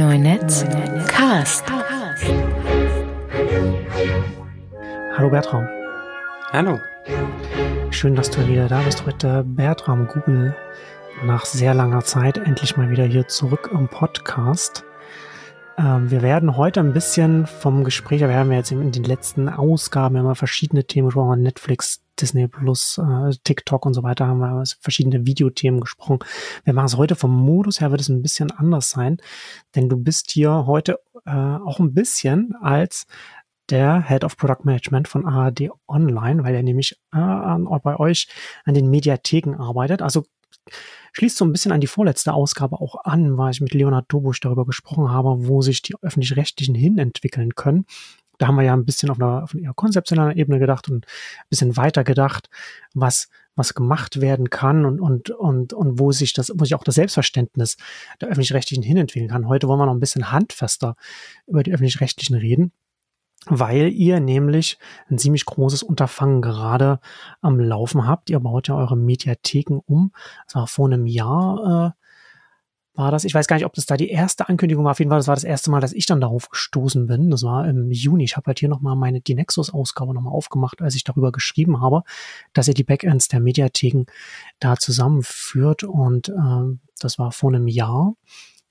Neunetz Cast. Hallo Bertram. Hallo. Schön, dass du wieder da bist heute. Bertram Google nach sehr langer Zeit endlich mal wieder hier zurück im Podcast. Ähm, wir werden heute ein bisschen vom Gespräch, wir haben ja jetzt in den letzten Ausgaben immer verschiedene Themen gesprochen, Netflix, Disney Plus, äh, TikTok und so weiter, haben wir verschiedene Videothemen gesprochen. Wir machen es heute vom Modus her, wird es ein bisschen anders sein, denn du bist hier heute äh, auch ein bisschen als der Head of Product Management von ARD Online, weil er nämlich äh, bei euch an den Mediatheken arbeitet. Also schließt so ein bisschen an die vorletzte Ausgabe auch an, weil ich mit Leonard Dobusch darüber gesprochen habe, wo sich die öffentlich-rechtlichen hin entwickeln können. Da haben wir ja ein bisschen auf einer, auf einer konzeptionellen Ebene gedacht und ein bisschen weiter gedacht, was, was gemacht werden kann und, und, und, und wo sich das, wo sich auch das Selbstverständnis der öffentlich-rechtlichen hin entwickeln kann. Heute wollen wir noch ein bisschen handfester über die öffentlich-rechtlichen reden weil ihr nämlich ein ziemlich großes Unterfangen gerade am Laufen habt. Ihr baut ja eure Mediatheken um. Das war vor einem Jahr, äh, war das. Ich weiß gar nicht, ob das da die erste Ankündigung war. Auf jeden Fall, das war das erste Mal, dass ich dann darauf gestoßen bin. Das war im Juni. Ich habe halt hier nochmal meine die Nexus-Ausgabe nochmal aufgemacht, als ich darüber geschrieben habe, dass ihr die Backends der Mediatheken da zusammenführt. Und äh, das war vor einem Jahr.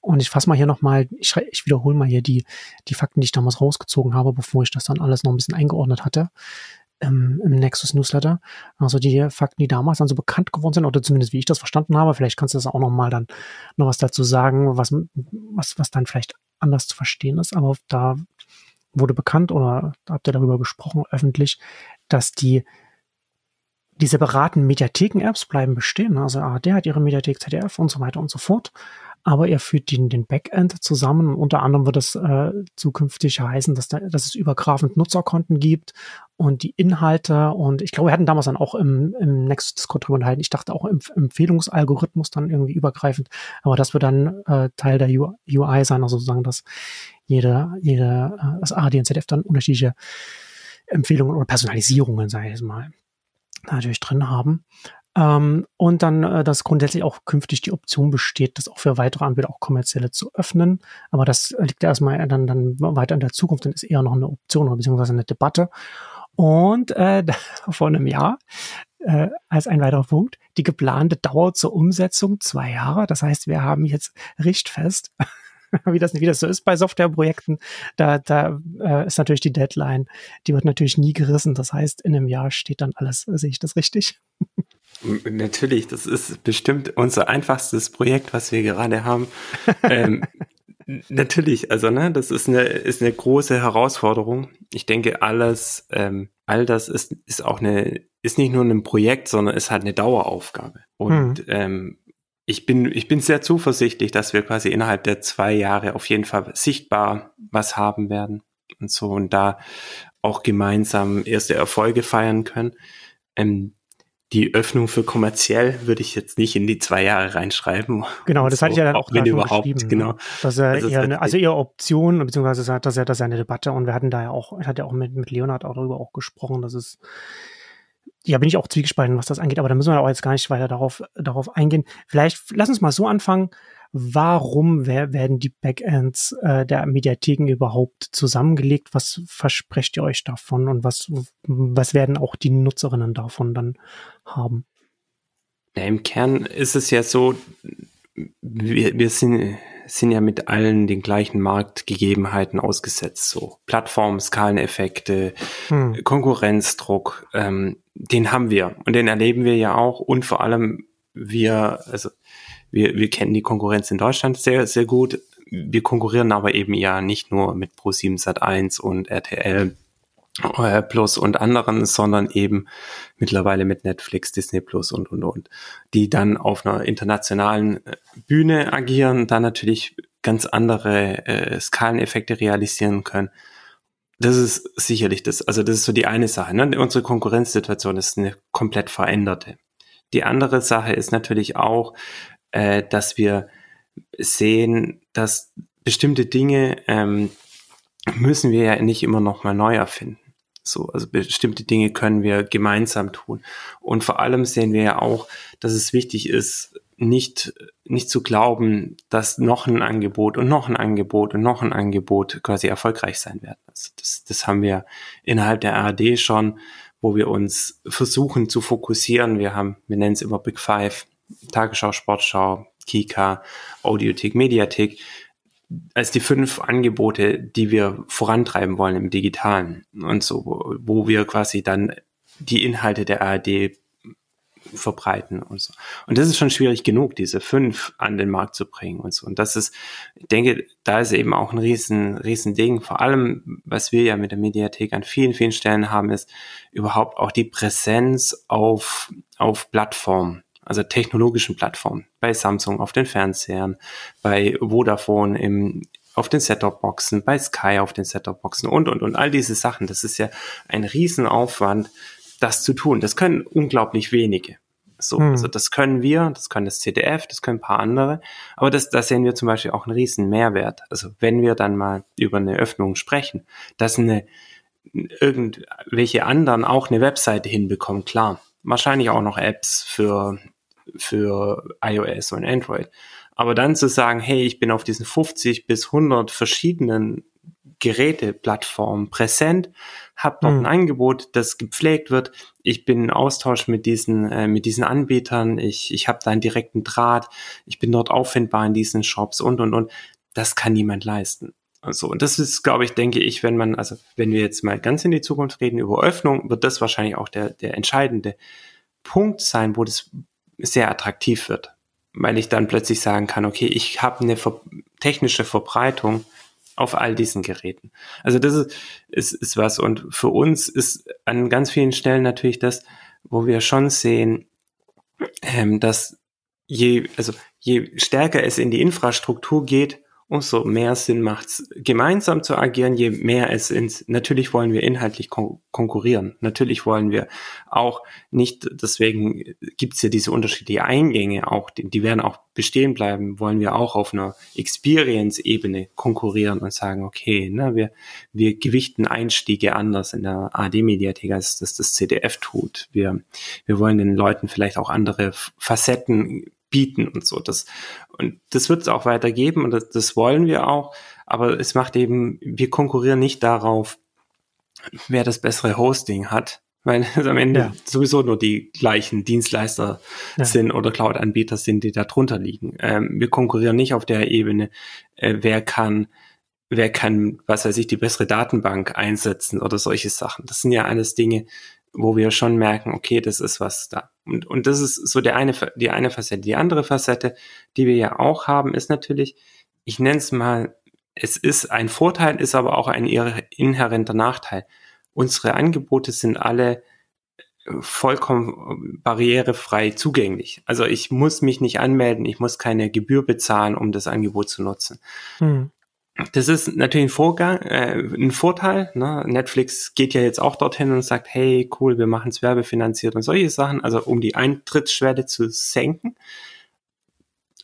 Und ich fasse mal hier nochmal, ich, ich wiederhole mal hier die, die Fakten, die ich damals rausgezogen habe, bevor ich das dann alles noch ein bisschen eingeordnet hatte ähm, im Nexus Newsletter. Also die Fakten, die damals dann so bekannt geworden sind, oder zumindest wie ich das verstanden habe. Vielleicht kannst du das auch nochmal dann noch was dazu sagen, was, was, was dann vielleicht anders zu verstehen ist. Aber da wurde bekannt oder habt ihr darüber gesprochen öffentlich, dass die die separaten Mediatheken-Apps bleiben bestehen. Also ARD hat ihre Mediathek ZDF und so weiter und so fort aber er führt den, den Backend zusammen. Unter anderem wird es äh, zukünftig heißen, dass, da, dass es übergreifend Nutzerkonten gibt und die Inhalte. Und ich glaube, wir hatten damals dann auch im, im Next Discord drüber unterhalten. Ich dachte auch im Empfehlungsalgorithmus dann irgendwie übergreifend. Aber das wird dann äh, Teil der UI sein, also sozusagen, dass jede, jede, äh, das ADNZF dann unterschiedliche Empfehlungen oder Personalisierungen, sage ich jetzt mal, natürlich drin haben. Ähm, und dann, äh, dass grundsätzlich auch künftig die Option besteht, das auch für weitere Anbieter auch kommerzielle zu öffnen. Aber das liegt erstmal dann, dann weiter in der Zukunft, dann ist eher noch eine Option oder beziehungsweise eine Debatte. Und äh, vor einem Jahr äh, als ein weiterer Punkt, die geplante Dauer zur Umsetzung zwei Jahre. Das heißt, wir haben jetzt richtfest, wie das, wie das so ist bei Softwareprojekten, da, da äh, ist natürlich die Deadline, die wird natürlich nie gerissen. Das heißt, in einem Jahr steht dann alles. Sehe ich das richtig? Natürlich, das ist bestimmt unser einfachstes Projekt, was wir gerade haben. ähm, natürlich, also ne, das ist eine ist eine große Herausforderung. Ich denke, alles, ähm, all das ist ist auch eine ist nicht nur ein Projekt, sondern ist halt eine Daueraufgabe. Und mhm. ähm, ich bin ich bin sehr zuversichtlich, dass wir quasi innerhalb der zwei Jahre auf jeden Fall sichtbar was haben werden und so und da auch gemeinsam erste Erfolge feiern können. Ähm, die Öffnung für kommerziell würde ich jetzt nicht in die zwei Jahre reinschreiben. Genau, das so, hatte ich ja dann auch wenn überhaupt, ne? genau. Dass er also, eher eine, also eher Option, beziehungsweise dass er, dass er eine Debatte und wir hatten da ja auch, hat ja auch mit, mit Leonard auch darüber auch gesprochen, dass es, ja, bin ich auch zwiegespalten, was das angeht, aber da müssen wir auch jetzt gar nicht weiter darauf, darauf eingehen. Vielleicht, lass uns mal so anfangen warum werden die Backends äh, der Mediatheken überhaupt zusammengelegt? Was versprecht ihr euch davon und was, was werden auch die Nutzerinnen davon dann haben? Ja, Im Kern ist es ja so, wir, wir sind, sind ja mit allen den gleichen Marktgegebenheiten ausgesetzt. So Plattform, Skaleneffekte, hm. Konkurrenzdruck, ähm, den haben wir und den erleben wir ja auch und vor allem wir, also wir, wir kennen die Konkurrenz in Deutschland sehr, sehr gut. Wir konkurrieren aber eben ja nicht nur mit Pro7 Sat1 und RTL äh, Plus und anderen, sondern eben mittlerweile mit Netflix, Disney Plus und, und, und, die dann auf einer internationalen äh, Bühne agieren, da natürlich ganz andere äh, Skaleneffekte realisieren können. Das ist sicherlich das, also das ist so die eine Sache. Ne? Unsere Konkurrenzsituation ist eine komplett veränderte. Die andere Sache ist natürlich auch, äh, dass wir sehen, dass bestimmte Dinge ähm, müssen wir ja nicht immer noch mal neu erfinden. So, also bestimmte Dinge können wir gemeinsam tun. Und vor allem sehen wir ja auch, dass es wichtig ist, nicht, nicht zu glauben, dass noch ein Angebot und noch ein Angebot und noch ein Angebot quasi erfolgreich sein werden. Also das, das haben wir innerhalb der ARD schon, wo wir uns versuchen zu fokussieren. Wir haben, wir nennen es immer Big Five, Tagesschau, Sportschau, Kika, Audiothek, Mediathek, als die fünf Angebote, die wir vorantreiben wollen im Digitalen und so, wo, wir quasi dann die Inhalte der ARD verbreiten und so. Und das ist schon schwierig genug, diese fünf an den Markt zu bringen und so. Und das ist, ich denke, da ist eben auch ein riesen, riesen Ding. Vor allem, was wir ja mit der Mediathek an vielen, vielen Stellen haben, ist überhaupt auch die Präsenz auf, auf Plattformen also technologischen Plattformen, bei Samsung auf den Fernsehern, bei Vodafone im, auf den Set-Top-Boxen, bei Sky auf den Set-Top-Boxen und, und, und all diese Sachen. Das ist ja ein Riesenaufwand, das zu tun. Das können unglaublich wenige. So, hm. also das können wir, das können das CDF, das können ein paar andere, aber das, da sehen wir zum Beispiel auch einen riesen Mehrwert. Also wenn wir dann mal über eine Öffnung sprechen, dass eine irgendwelche anderen auch eine Webseite hinbekommen, klar. Wahrscheinlich auch noch Apps für, für iOS und Android. Aber dann zu sagen, hey, ich bin auf diesen 50 bis 100 verschiedenen Geräteplattformen präsent, habe dort mhm. ein Angebot, das gepflegt wird. Ich bin in Austausch mit diesen äh, mit diesen Anbietern. Ich ich habe da einen direkten Draht. Ich bin dort auffindbar in diesen Shops und und und. Das kann niemand leisten. Also und das ist, glaube ich, denke ich, wenn man also wenn wir jetzt mal ganz in die Zukunft reden über Öffnung, wird das wahrscheinlich auch der der entscheidende Punkt sein, wo das sehr attraktiv wird, weil ich dann plötzlich sagen kann, okay, ich habe eine ver technische Verbreitung auf all diesen Geräten. Also das ist, ist, ist was. Und für uns ist an ganz vielen Stellen natürlich das, wo wir schon sehen, ähm, dass je, also je stärker es in die Infrastruktur geht, umso mehr Sinn macht's, gemeinsam zu agieren, je mehr es ins, natürlich wollen wir inhaltlich kon konkurrieren. Natürlich wollen wir auch nicht, deswegen gibt's ja diese unterschiedlichen Eingänge auch, die, die werden auch bestehen bleiben, wollen wir auch auf einer Experience-Ebene konkurrieren und sagen, okay, ne, wir, wir gewichten Einstiege anders in der AD-Mediathek, als das das CDF tut. Wir, wir wollen den Leuten vielleicht auch andere Facetten bieten und so. Das, und das wird es auch weitergeben und das, das wollen wir auch. Aber es macht eben, wir konkurrieren nicht darauf, wer das bessere Hosting hat, weil es am Ende ja. sowieso nur die gleichen Dienstleister ja. sind oder Cloud-Anbieter sind, die da drunter liegen. Ähm, wir konkurrieren nicht auf der Ebene, äh, wer kann, wer kann, was weiß ich, die bessere Datenbank einsetzen oder solche Sachen. Das sind ja alles Dinge, wo wir schon merken, okay, das ist was da. Und, und das ist so der eine, die eine Facette. Die andere Facette, die wir ja auch haben, ist natürlich, ich nenne es mal, es ist ein Vorteil, ist aber auch ein inhärenter Nachteil. Unsere Angebote sind alle vollkommen barrierefrei zugänglich. Also ich muss mich nicht anmelden, ich muss keine Gebühr bezahlen, um das Angebot zu nutzen. Hm. Das ist natürlich ein, Vorgang, äh, ein Vorteil. Ne? Netflix geht ja jetzt auch dorthin und sagt, hey, cool, wir machen es werbefinanziert und solche Sachen, also um die Eintrittsschwelle zu senken.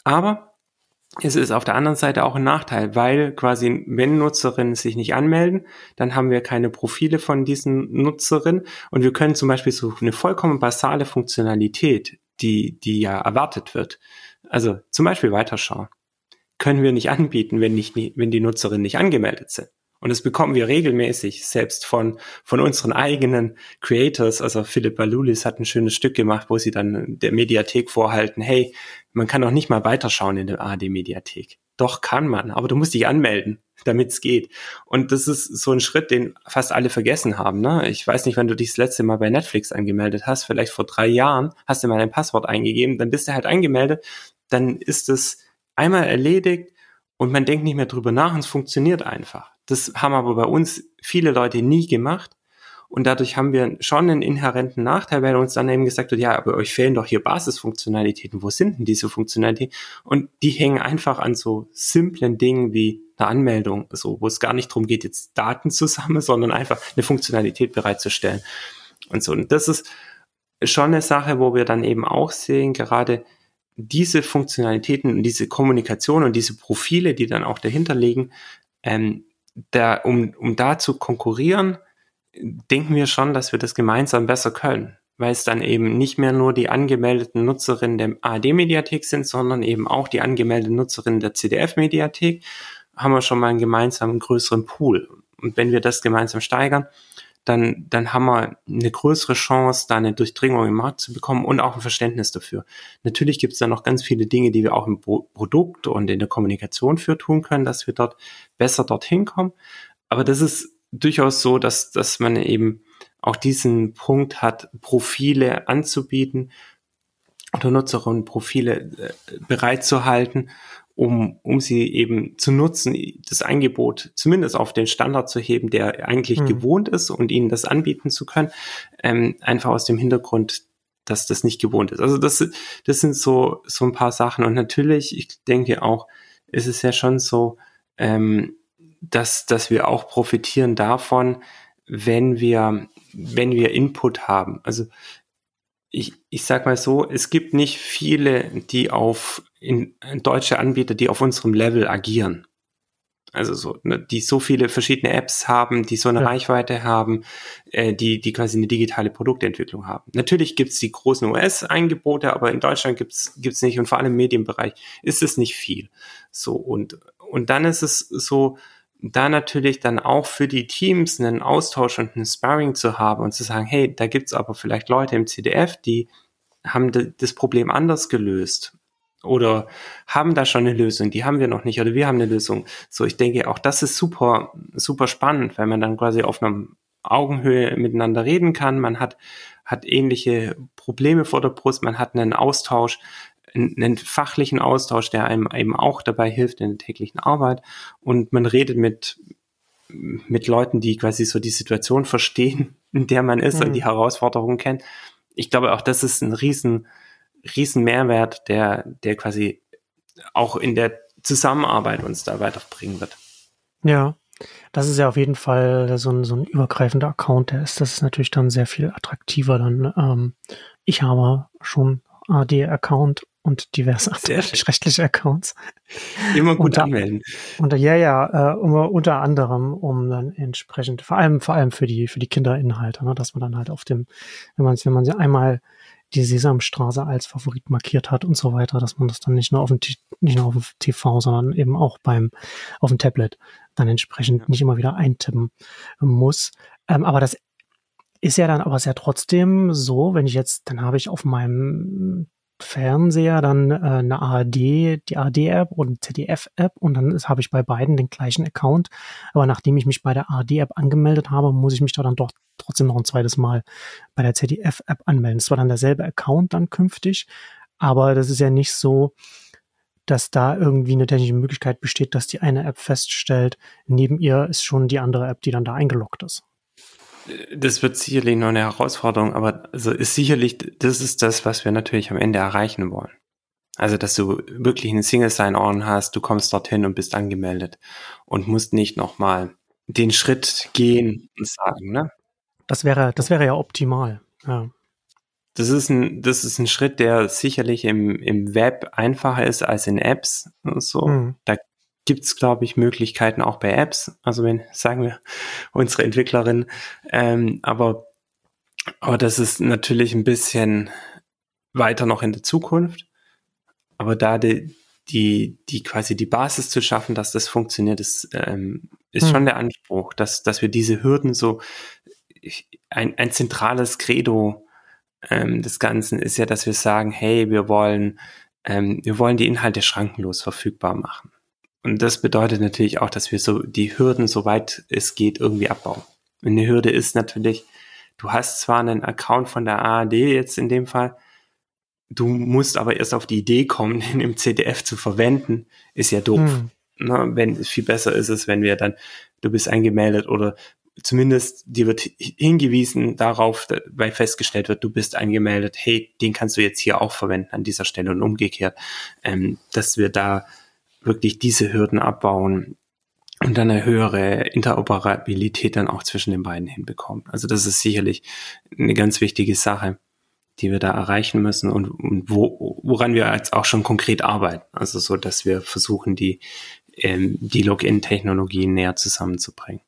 Aber es ist auf der anderen Seite auch ein Nachteil, weil quasi, wenn Nutzerinnen sich nicht anmelden, dann haben wir keine Profile von diesen Nutzerinnen und wir können zum Beispiel so eine vollkommen basale Funktionalität, die, die ja erwartet wird, also zum Beispiel weiterschauen können wir nicht anbieten, wenn, nicht, wenn die Nutzerinnen nicht angemeldet sind. Und das bekommen wir regelmäßig, selbst von, von unseren eigenen Creators. Also Philipp Balulis hat ein schönes Stück gemacht, wo sie dann der Mediathek vorhalten, hey, man kann auch nicht mal weiterschauen in der ARD-Mediathek. Doch kann man, aber du musst dich anmelden, damit es geht. Und das ist so ein Schritt, den fast alle vergessen haben. Ne? Ich weiß nicht, wenn du dich das letzte Mal bei Netflix angemeldet hast, vielleicht vor drei Jahren, hast du mal dein Passwort eingegeben, dann bist du halt angemeldet, dann ist es einmal erledigt und man denkt nicht mehr drüber nach und es funktioniert einfach. Das haben aber bei uns viele Leute nie gemacht. Und dadurch haben wir schon einen inhärenten Nachteil, weil uns dann eben gesagt wird, ja, aber euch fehlen doch hier Basisfunktionalitäten. Wo sind denn diese Funktionalitäten? Und die hängen einfach an so simplen Dingen wie eine Anmeldung, so, wo es gar nicht darum geht, jetzt Daten zusammen, sondern einfach eine Funktionalität bereitzustellen. Und so. Und das ist schon eine Sache, wo wir dann eben auch sehen, gerade diese Funktionalitäten und diese Kommunikation und diese Profile, die dann auch dahinter liegen, ähm, da, um, um da zu konkurrieren, denken wir schon, dass wir das gemeinsam besser können. weil es dann eben nicht mehr nur die angemeldeten Nutzerinnen der ARD-Mediathek sind, sondern eben auch die angemeldeten Nutzerinnen der CDF-Mediathek, haben wir schon mal einen gemeinsamen größeren Pool. Und wenn wir das gemeinsam steigern, dann, dann haben wir eine größere Chance, da eine Durchdringung im Markt zu bekommen und auch ein Verständnis dafür. Natürlich gibt es da noch ganz viele Dinge, die wir auch im Produkt und in der Kommunikation für tun können, dass wir dort besser dorthin kommen. Aber das ist durchaus so, dass, dass man eben auch diesen Punkt hat, Profile anzubieten oder Nutzerinnen Profile äh, bereitzuhalten um, um sie eben zu nutzen, das Angebot zumindest auf den Standard zu heben, der eigentlich mhm. gewohnt ist und ihnen das anbieten zu können, ähm, einfach aus dem Hintergrund, dass das nicht gewohnt ist. Also das, das sind so, so ein paar Sachen. Und natürlich, ich denke auch, ist es ja schon so, ähm, dass, dass wir auch profitieren davon, wenn wir, wenn wir Input haben. Also ich, ich sag mal so, es gibt nicht viele, die auf in, in deutsche Anbieter, die auf unserem Level agieren. Also so, ne, die so viele verschiedene Apps haben, die so eine ja. Reichweite haben, äh, die, die quasi eine digitale Produktentwicklung haben. Natürlich gibt's die großen US-Angebote, aber in Deutschland gibt's gibt's nicht und vor allem im Medienbereich ist es nicht viel. So, und, und dann ist es so, da natürlich dann auch für die Teams einen Austausch und einen Sparring zu haben und zu sagen, hey, da gibt's aber vielleicht Leute im CDF, die haben das Problem anders gelöst oder haben da schon eine Lösung, die haben wir noch nicht oder wir haben eine Lösung. So, ich denke, auch das ist super, super spannend, weil man dann quasi auf einer Augenhöhe miteinander reden kann. Man hat, hat ähnliche Probleme vor der Brust, man hat einen Austausch, einen fachlichen Austausch, der einem eben auch dabei hilft in der täglichen Arbeit. Und man redet mit, mit Leuten, die quasi so die Situation verstehen, in der man ist mhm. und die Herausforderungen kennt. Ich glaube, auch das ist ein riesen, riesen Mehrwert, der, der quasi auch in der Zusammenarbeit uns da weiterbringen wird. Ja, das ist ja auf jeden Fall so ein, so ein übergreifender Account, der ist, das ist natürlich dann sehr viel attraktiver dann. Ähm, ich habe schon AD-Account und diverse rechtliche Accounts. Immer gut unter, anmelden. Unter, ja, ja, äh, unter anderem, um dann entsprechend, vor allem, vor allem für die, für die Kinderinhalte, ne, dass man dann halt auf dem, wenn man wenn man sie einmal die Sesamstraße als Favorit markiert hat und so weiter, dass man das dann nicht nur auf dem, nicht nur auf dem TV, sondern eben auch beim, auf dem Tablet dann entsprechend ja. nicht immer wieder eintippen muss. Ähm, aber das ist ja dann aber sehr trotzdem so, wenn ich jetzt, dann habe ich auf meinem Fernseher dann äh, eine ARD, die ARD-App und ZDF-App und dann habe ich bei beiden den gleichen Account. Aber nachdem ich mich bei der ARD-App angemeldet habe, muss ich mich da dann doch trotzdem noch ein zweites Mal bei der ZDF-App anmelden. Es war dann derselbe Account dann künftig, aber das ist ja nicht so, dass da irgendwie eine technische Möglichkeit besteht, dass die eine App feststellt, neben ihr ist schon die andere App, die dann da eingeloggt ist das wird sicherlich noch eine Herausforderung, aber also ist sicherlich, das ist das, was wir natürlich am Ende erreichen wollen. Also, dass du wirklich einen Single Sign-On hast, du kommst dorthin und bist angemeldet und musst nicht nochmal den Schritt gehen und sagen, ne? Das wäre, das wäre ja optimal, ja. Das ist ein, das ist ein Schritt, der sicherlich im, im Web einfacher ist als in Apps und so. Mhm. Da gibt es, glaube ich, Möglichkeiten auch bei Apps. Also wenn, sagen wir, unsere Entwicklerin. Ähm, aber, aber das ist natürlich ein bisschen weiter noch in der Zukunft. Aber da die, die, die quasi die Basis zu schaffen, dass das funktioniert, ist, ähm, ist hm. schon der Anspruch, dass, dass wir diese Hürden so ein, ein zentrales Credo ähm, des Ganzen ist ja, dass wir sagen, hey, wir wollen, ähm, wir wollen die Inhalte schrankenlos verfügbar machen. Und das bedeutet natürlich auch, dass wir so die Hürden, soweit es geht, irgendwie abbauen. Und eine Hürde ist natürlich, du hast zwar einen Account von der ARD jetzt in dem Fall, du musst aber erst auf die Idee kommen, den im CDF zu verwenden, ist ja doof. Hm. Na, wenn, viel besser ist es, wenn wir dann, du bist eingemeldet oder zumindest dir wird hingewiesen darauf, weil festgestellt wird, du bist eingemeldet, hey, den kannst du jetzt hier auch verwenden an dieser Stelle und umgekehrt, ähm, dass wir da wirklich diese Hürden abbauen und dann eine höhere Interoperabilität dann auch zwischen den beiden hinbekommen. Also das ist sicherlich eine ganz wichtige Sache, die wir da erreichen müssen und, und wo, woran wir jetzt auch schon konkret arbeiten. Also so, dass wir versuchen, die, ähm, die Login-Technologien näher zusammenzubringen.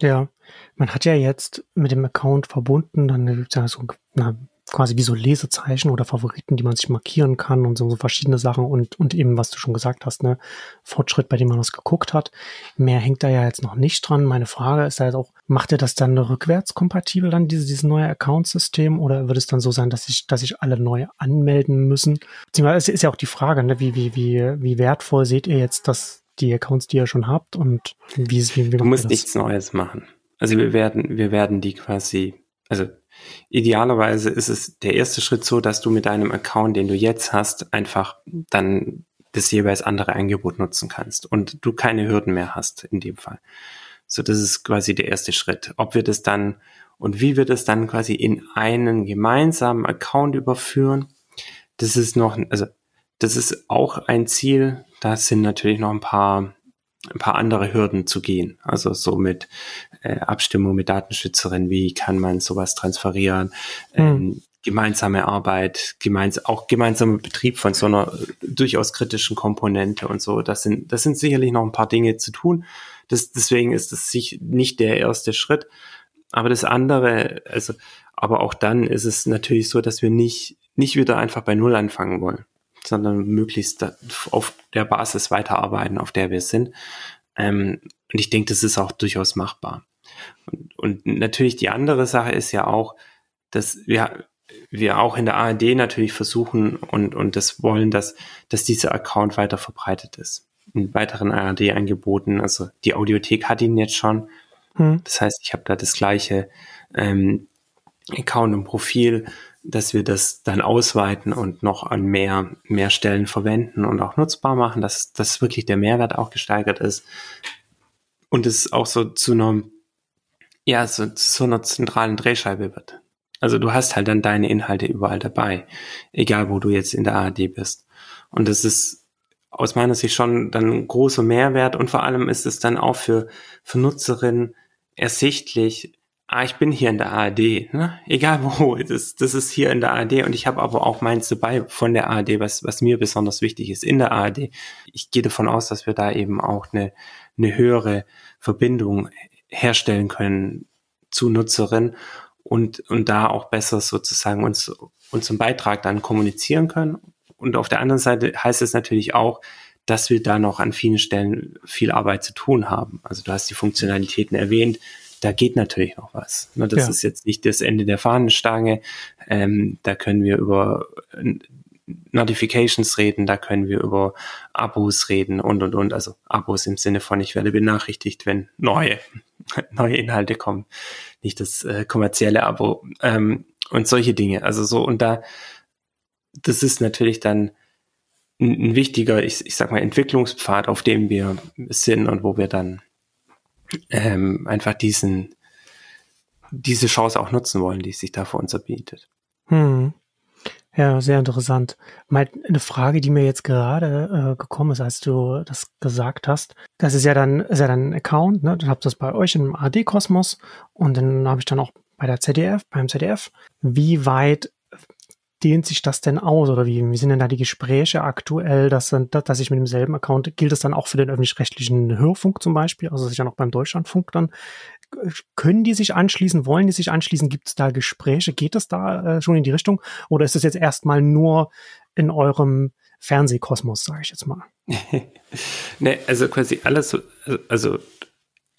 Ja, man hat ja jetzt mit dem Account verbunden, dann gibt es ja so na, quasi wie so Lesezeichen oder Favoriten, die man sich markieren kann und so, so verschiedene Sachen und, und eben, was du schon gesagt hast, ne, Fortschritt, bei dem man was geguckt hat. Mehr hängt da ja jetzt noch nicht dran. Meine Frage ist halt auch, macht ihr das dann rückwärts kompatibel dann, diese, dieses neue Account-System oder wird es dann so sein, dass ich, dass sich alle neu anmelden müssen? Beziehungsweise es ist ja auch die Frage, ne, wie, wie, wie, wie wertvoll seht ihr jetzt das, die Accounts, die ihr schon habt und wie, wie, wie Du musst nichts Neues machen. Also wir werden, wir werden die quasi, also idealerweise ist es der erste Schritt so, dass du mit deinem Account, den du jetzt hast, einfach dann das jeweils andere Angebot nutzen kannst und du keine Hürden mehr hast in dem Fall. So, das ist quasi der erste Schritt. Ob wir das dann und wie wir das dann quasi in einen gemeinsamen Account überführen, das ist noch, also das ist auch ein Ziel. Da sind natürlich noch ein paar ein paar andere Hürden zu gehen. Also so mit äh, Abstimmung mit Datenschützerinnen, wie kann man sowas transferieren, mhm. ähm, gemeinsame Arbeit, gemeins auch gemeinsamer Betrieb von so einer äh, durchaus kritischen Komponente und so. Das sind, das sind sicherlich noch ein paar Dinge zu tun. Das, deswegen ist das sich nicht der erste Schritt. Aber das andere, also, aber auch dann ist es natürlich so, dass wir nicht, nicht wieder einfach bei Null anfangen wollen sondern möglichst auf der Basis weiterarbeiten, auf der wir sind. Ähm, und ich denke, das ist auch durchaus machbar. Und, und natürlich die andere Sache ist ja auch, dass wir, wir auch in der ARD natürlich versuchen und, und das wollen, dass, dass dieser Account weiter verbreitet ist. In weiteren ARD-Angeboten, also die Audiothek hat ihn jetzt schon. Hm. Das heißt, ich habe da das gleiche ähm, Account und Profil dass wir das dann ausweiten und noch an mehr, mehr Stellen verwenden und auch nutzbar machen, dass, dass wirklich der Mehrwert auch gesteigert ist und es auch so zu einer, ja, so zu einer zentralen Drehscheibe wird. Also du hast halt dann deine Inhalte überall dabei, egal wo du jetzt in der ARD bist. Und das ist aus meiner Sicht schon dann ein großer Mehrwert und vor allem ist es dann auch für, für Nutzerinnen ersichtlich, ah, ich bin hier in der ARD, ne? egal wo, das, das ist hier in der ARD und ich habe aber auch meins dabei von der ARD, was, was mir besonders wichtig ist in der ARD. Ich gehe davon aus, dass wir da eben auch eine, eine höhere Verbindung herstellen können zu Nutzerinnen und, und da auch besser sozusagen uns, unseren Beitrag dann kommunizieren können. Und auf der anderen Seite heißt es natürlich auch, dass wir da noch an vielen Stellen viel Arbeit zu tun haben. Also du hast die Funktionalitäten erwähnt, da geht natürlich noch was. Ne, das ja. ist jetzt nicht das Ende der Fahnenstange. Ähm, da können wir über Notifications reden, da können wir über Abos reden und und und. Also Abos im Sinne von, ich werde benachrichtigt, wenn neue, neue Inhalte kommen. Nicht das äh, kommerzielle Abo ähm, und solche Dinge. Also so, und da, das ist natürlich dann ein, ein wichtiger, ich, ich sag mal, Entwicklungspfad, auf dem wir sind und wo wir dann ähm, einfach diesen, diese Chance auch nutzen wollen, die sich da vor uns erbietet. Hm. Ja, sehr interessant. Mal eine Frage, die mir jetzt gerade äh, gekommen ist, als du das gesagt hast. Das ist ja dann, ist ja dann ein Account, ne? Dann habt das bei euch im AD-Kosmos und dann habe ich dann auch bei der ZDF, beim ZDF. Wie weit dehnt sich das denn aus? Oder wie, wie sind denn da die Gespräche aktuell, dass, dass ich mit demselben Account, gilt das dann auch für den öffentlich-rechtlichen Hörfunk zum Beispiel, also sicher noch beim Deutschlandfunk dann, können die sich anschließen, wollen die sich anschließen, gibt es da Gespräche, geht es da äh, schon in die Richtung? Oder ist es jetzt erstmal nur in eurem Fernsehkosmos, sage ich jetzt mal? ne, also quasi alles, also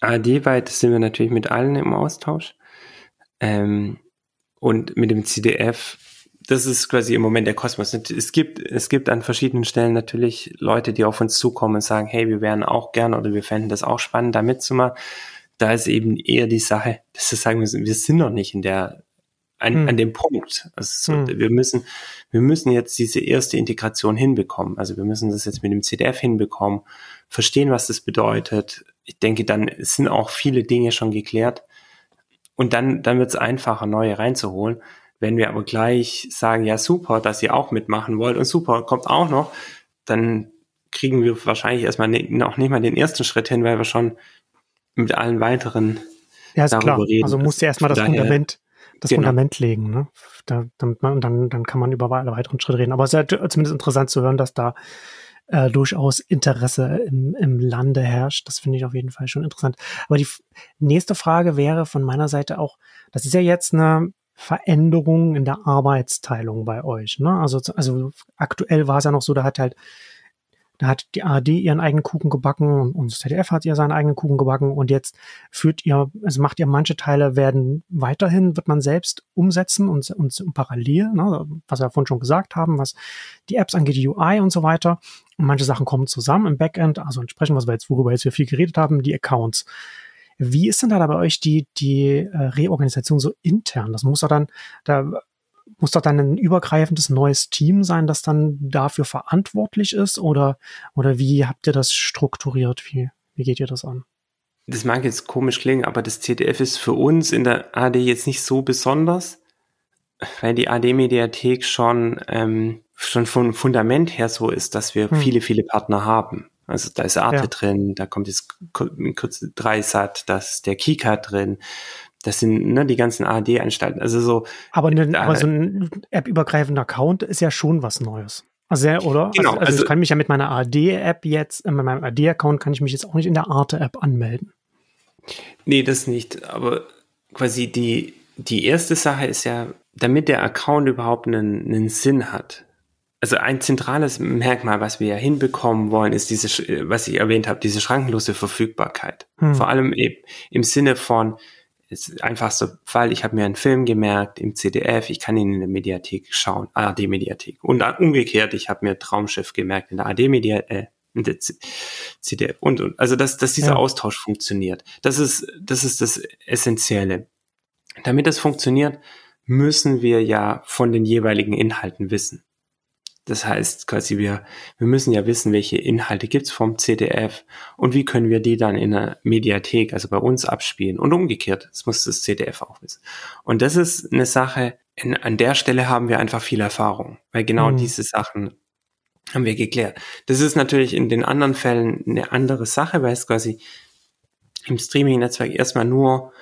ARD-weit sind wir natürlich mit allen im Austausch. Ähm, und mit dem CDF das ist quasi im Moment der Kosmos. Es gibt, es gibt an verschiedenen Stellen natürlich Leute, die auf uns zukommen und sagen, hey, wir wären auch gern oder wir fänden das auch spannend, da mitzumachen. Da ist eben eher die Sache, dass wir sagen, sind, wir sind noch nicht in der, an, hm. an dem Punkt. Also so, hm. wir müssen, wir müssen jetzt diese erste Integration hinbekommen. Also wir müssen das jetzt mit dem CDF hinbekommen, verstehen, was das bedeutet. Ich denke, dann sind auch viele Dinge schon geklärt. Und dann, dann wird es einfacher, neue reinzuholen. Wenn wir aber gleich sagen, ja super, dass ihr auch mitmachen wollt und super, kommt auch noch, dann kriegen wir wahrscheinlich erstmal ne, noch nicht mal den ersten Schritt hin, weil wir schon mit allen weiteren ja, ist darüber klar. reden. Also musst du erstmal das Fundament, das genau. Fundament legen, ne? Da, damit man, dann, dann kann man über alle weiteren Schritte reden. Aber es ist ja zumindest interessant zu hören, dass da äh, durchaus Interesse im, im Lande herrscht. Das finde ich auf jeden Fall schon interessant. Aber die nächste Frage wäre von meiner Seite auch, das ist ja jetzt eine Veränderungen in der Arbeitsteilung bei euch. Ne? Also, also aktuell war es ja noch so, da hat halt da hat die ARD ihren eigenen Kuchen gebacken und das ZDF hat ihr seinen eigenen Kuchen gebacken und jetzt führt ihr, also macht ihr manche Teile werden weiterhin, wird man selbst umsetzen und, und, parallel, ne, was wir vorhin schon gesagt haben, was die Apps angeht, die UI und so weiter. Und manche Sachen kommen zusammen im Backend, also entsprechend, was wir jetzt, worüber jetzt wir viel geredet haben, die Accounts. Wie ist denn da, bei euch die, die äh, Reorganisation so intern? Das muss doch dann, da muss doch dann ein übergreifendes neues Team sein, das dann dafür verantwortlich ist? Oder, oder wie habt ihr das strukturiert? Wie, wie geht ihr das an? Das mag jetzt komisch klingen, aber das CDF ist für uns in der AD jetzt nicht so besonders, weil die AD-Mediathek schon, ähm, schon vom Fundament her so ist, dass wir hm. viele, viele Partner haben. Also da ist Arte ja. drin, da kommt jetzt Kürze Dreisat, da ist der Kika drin, das sind ne, die ganzen ARD-Anstalten. Also so. Aber, ne, aber so ein App-übergreifender Account ist ja schon was Neues. Also, oder? Genau, also, also, also ich kann mich ja mit meiner AD-App jetzt, äh, mit meinem AD-Account kann ich mich jetzt auch nicht in der Arte-App anmelden. Nee, das nicht. Aber quasi die, die erste Sache ist ja, damit der Account überhaupt einen, einen Sinn hat. Also ein zentrales Merkmal, was wir ja hinbekommen wollen, ist diese, was ich erwähnt habe, diese schrankenlose Verfügbarkeit. Hm. Vor allem eben im Sinne von, ist einfachster Fall, ich habe mir einen Film gemerkt im CDF, ich kann ihn in der Mediathek schauen, ARD-Mediathek. Und umgekehrt, ich habe mir Traumschiff gemerkt in der ARD-Mediathek, äh, in der CDF und, und. Also, dass, dass dieser ja. Austausch funktioniert. Das ist, das ist das Essentielle. Damit das funktioniert, müssen wir ja von den jeweiligen Inhalten wissen. Das heißt quasi, wir, wir müssen ja wissen, welche Inhalte gibt's vom CDF und wie können wir die dann in der Mediathek, also bei uns abspielen und umgekehrt. Das muss das CDF auch wissen. Und das ist eine Sache, in, an der Stelle haben wir einfach viel Erfahrung, weil genau mhm. diese Sachen haben wir geklärt. Das ist natürlich in den anderen Fällen eine andere Sache, weil es quasi im Streaming-Netzwerk erstmal nur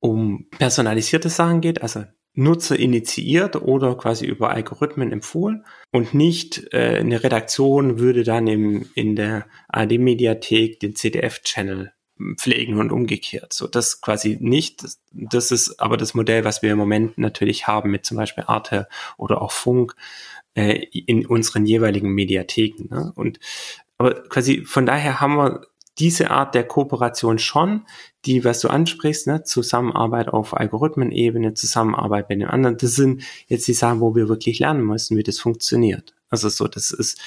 um personalisierte Sachen geht, also Nutzer initiiert oder quasi über Algorithmen empfohlen und nicht äh, eine Redaktion würde dann im, in der AD-Mediathek den CDF-Channel pflegen und umgekehrt. So, das quasi nicht. Das, das ist aber das Modell, was wir im Moment natürlich haben mit zum Beispiel Arte oder auch Funk äh, in unseren jeweiligen Mediatheken. Ne? Und aber quasi von daher haben wir diese Art der Kooperation schon, die, was du ansprichst, ne, Zusammenarbeit auf Algorithmenebene, Zusammenarbeit mit den anderen, das sind jetzt die Sachen, wo wir wirklich lernen müssen, wie das funktioniert. Also so, das ist,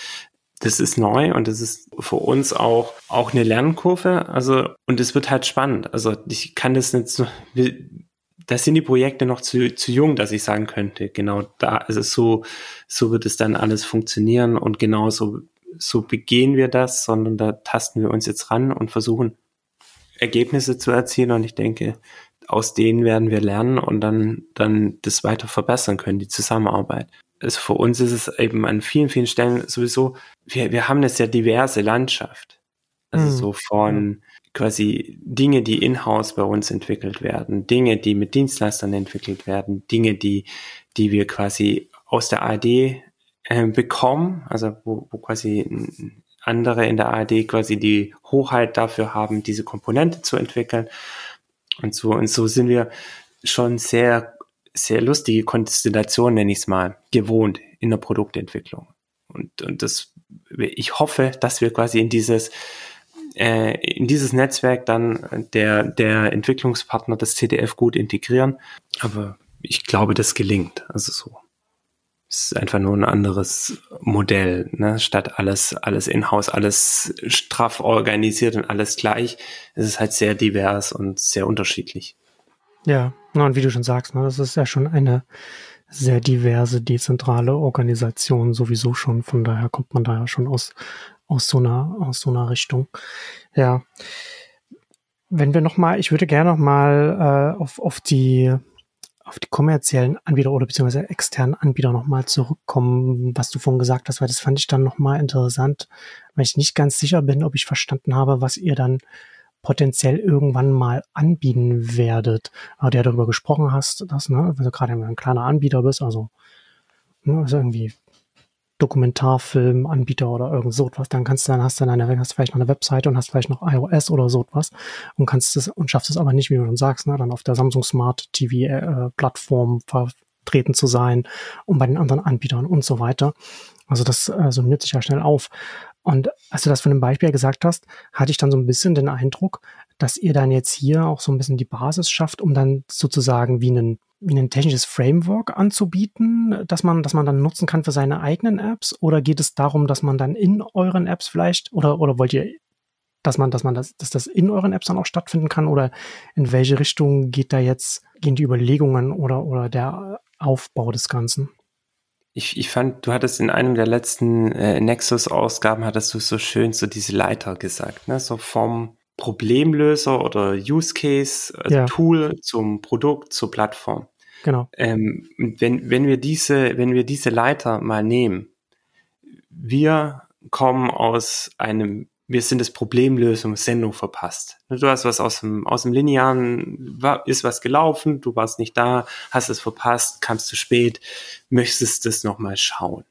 das ist neu und das ist für uns auch, auch eine Lernkurve. Also, und es wird halt spannend. Also, ich kann das nicht so, da sind die Projekte noch zu, zu jung, dass ich sagen könnte, genau da, also so, so wird es dann alles funktionieren und genauso so begehen wir das, sondern da tasten wir uns jetzt ran und versuchen Ergebnisse zu erzielen und ich denke, aus denen werden wir lernen und dann, dann das weiter verbessern können, die Zusammenarbeit. Also für uns ist es eben an vielen, vielen Stellen sowieso, wir, wir haben eine sehr diverse Landschaft. Also mhm. so von quasi Dinge, die in-house bei uns entwickelt werden, Dinge, die mit Dienstleistern entwickelt werden, Dinge, die, die wir quasi aus der AD äh, bekommen, also wo, wo quasi andere in der ARD quasi die Hoheit dafür haben, diese Komponente zu entwickeln. Und so, und so sind wir schon sehr, sehr lustige Konstellationen, nenne ich es mal, gewohnt in der Produktentwicklung. Und, und das, ich hoffe, dass wir quasi in dieses, äh, in dieses Netzwerk dann der, der Entwicklungspartner des CDF gut integrieren. Aber ich glaube, das gelingt. Also so. Ist einfach nur ein anderes Modell, ne? Statt alles, alles in-house, alles straff organisiert und alles gleich, ist es halt sehr divers und sehr unterschiedlich. Ja, und wie du schon sagst, ne, das ist ja schon eine sehr diverse, dezentrale Organisation sowieso schon. Von daher kommt man da ja schon aus, aus so einer, aus so einer Richtung. Ja. Wenn wir nochmal, ich würde gerne nochmal äh, auf, auf die auf die kommerziellen Anbieter oder beziehungsweise externen Anbieter nochmal zurückkommen, was du vorhin gesagt hast, weil das fand ich dann nochmal interessant, weil ich nicht ganz sicher bin, ob ich verstanden habe, was ihr dann potenziell irgendwann mal anbieten werdet. Aber der darüber gesprochen hast, dass, ne, wenn du gerade ein kleiner Anbieter bist, also, ne, also irgendwie Dokumentarfilmanbieter oder irgend so etwas, dann kannst du dann hast du eine, hast vielleicht noch eine Webseite und hast vielleicht noch iOS oder so etwas und kannst es und schaffst es aber nicht, wie du schon sagst, ne, dann auf der Samsung Smart TV äh, Plattform vertreten zu sein und bei den anderen Anbietern und so weiter. Also das äh, summiert sich ja schnell auf. Und als du das von dem Beispiel gesagt hast, hatte ich dann so ein bisschen den Eindruck, dass ihr dann jetzt hier auch so ein bisschen die Basis schafft, um dann sozusagen wie ein, wie ein technisches Framework anzubieten, dass man, dass man dann nutzen kann für seine eigenen Apps? Oder geht es darum, dass man dann in euren Apps vielleicht, oder, oder wollt ihr, dass man, dass man das, dass das in euren Apps dann auch stattfinden kann? Oder in welche Richtung geht da jetzt, gehen die Überlegungen oder, oder der Aufbau des Ganzen? Ich, ich fand, du hattest in einem der letzten äh, Nexus-Ausgaben, hattest du so schön so diese Leiter gesagt, ne? So vom Problemlöser oder Use Case äh, ja. Tool zum Produkt, zur Plattform. Genau. Ähm, wenn, wenn wir diese, wenn wir diese Leiter mal nehmen, wir kommen aus einem wir sind das Problemlösung Sendung verpasst. Du hast was aus dem, aus dem Linearen, war, ist was gelaufen, du warst nicht da, hast es verpasst, kamst zu spät, möchtest das nochmal schauen.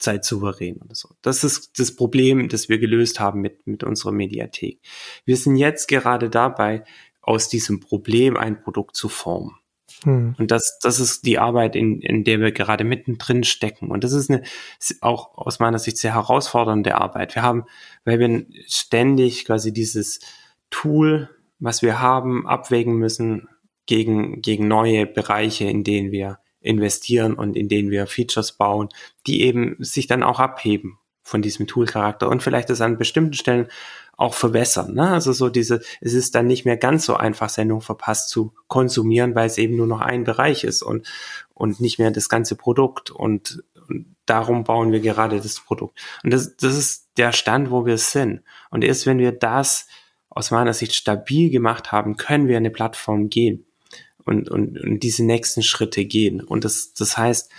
Zeit souverän oder so. Das ist das Problem, das wir gelöst haben mit, mit unserer Mediathek. Wir sind jetzt gerade dabei, aus diesem Problem ein Produkt zu formen. Hm. Und das, das ist die Arbeit, in, in der wir gerade mittendrin stecken. Und das ist eine auch aus meiner Sicht sehr herausfordernde Arbeit. Wir haben, weil wir ständig quasi dieses Tool, was wir haben, abwägen müssen gegen, gegen neue Bereiche, in denen wir investieren und in denen wir Features bauen, die eben sich dann auch abheben von diesem Tool-Charakter und vielleicht das an bestimmten Stellen auch verbessern. Ne? Also so diese, es ist dann nicht mehr ganz so einfach, Sendung verpasst zu konsumieren, weil es eben nur noch ein Bereich ist und, und nicht mehr das ganze Produkt. Und, und darum bauen wir gerade das Produkt. Und das, das ist der Stand, wo wir sind. Und erst wenn wir das aus meiner Sicht stabil gemacht haben, können wir eine Plattform gehen und, und, und diese nächsten Schritte gehen. Und das, das heißt,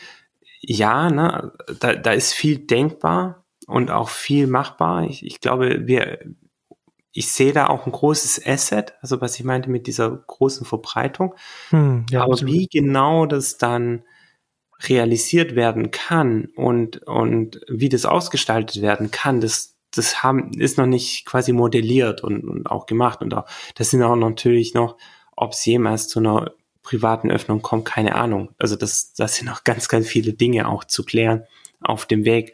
ja, ne, da, da ist viel denkbar und auch viel machbar. Ich, ich glaube, wir, ich sehe da auch ein großes Asset, also was ich meinte mit dieser großen Verbreitung. Hm, ja, Aber absolut. wie genau das dann realisiert werden kann und, und wie das ausgestaltet werden kann, das, das haben, ist noch nicht quasi modelliert und, und auch gemacht. Und auch, das sind auch natürlich noch, ob es jemals zu einer privaten Öffnung kommt, keine Ahnung. Also das, das sind noch ganz, ganz viele Dinge auch zu klären auf dem Weg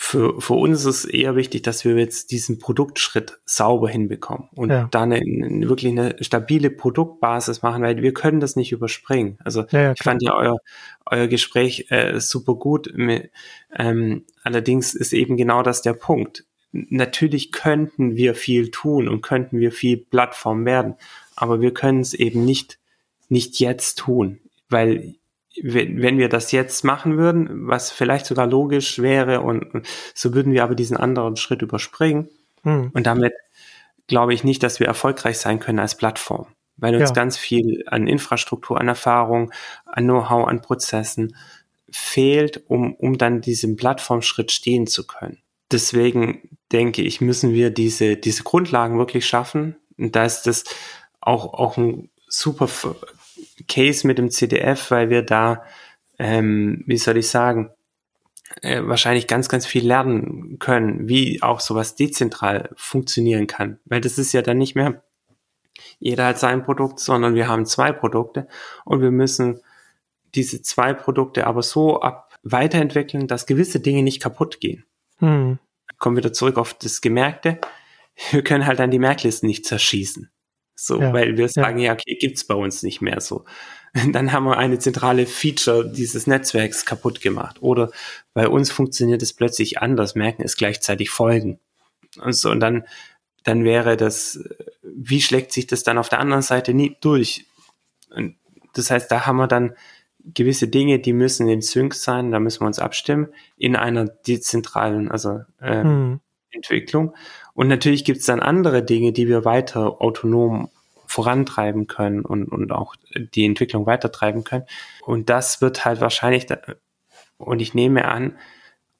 für, für uns ist es eher wichtig, dass wir jetzt diesen Produktschritt sauber hinbekommen und ja. dann eine, eine, wirklich eine stabile Produktbasis machen, weil wir können das nicht überspringen. Also ja, ja, ich fand ja euer, euer Gespräch äh, super gut. Ähm, allerdings ist eben genau das der Punkt. Natürlich könnten wir viel tun und könnten wir viel Plattform werden, aber wir können es eben nicht, nicht jetzt tun, weil wenn, wenn wir das jetzt machen würden, was vielleicht sogar logisch wäre und, und so würden wir aber diesen anderen Schritt überspringen hm. und damit glaube ich nicht, dass wir erfolgreich sein können als Plattform, weil uns ja. ganz viel an Infrastruktur, an Erfahrung, an Know-how, an Prozessen fehlt, um, um dann diesen Plattformschritt stehen zu können. Deswegen denke ich, müssen wir diese, diese Grundlagen wirklich schaffen. Und da ist das auch, auch ein super Case mit dem CDF, weil wir da, ähm, wie soll ich sagen, äh, wahrscheinlich ganz, ganz viel lernen können, wie auch sowas dezentral funktionieren kann. Weil das ist ja dann nicht mehr, jeder hat sein Produkt, sondern wir haben zwei Produkte und wir müssen diese zwei Produkte aber so ab weiterentwickeln, dass gewisse Dinge nicht kaputt gehen. Hm. Kommen wieder zurück auf das Gemerkte. Wir können halt dann die Merklisten nicht zerschießen. So, ja, weil wir sagen, ja, ja okay, gibt's bei uns nicht mehr so. Dann haben wir eine zentrale Feature dieses Netzwerks kaputt gemacht. Oder bei uns funktioniert es plötzlich anders, merken es gleichzeitig Folgen. Und so, und dann, dann wäre das, wie schlägt sich das dann auf der anderen Seite nie durch? Und das heißt, da haben wir dann gewisse Dinge, die müssen in Sync sein, da müssen wir uns abstimmen in einer dezentralen, also äh, hm. Entwicklung. Und natürlich gibt es dann andere Dinge, die wir weiter autonom vorantreiben können und, und auch die Entwicklung weitertreiben können. Und das wird halt wahrscheinlich, und ich nehme an,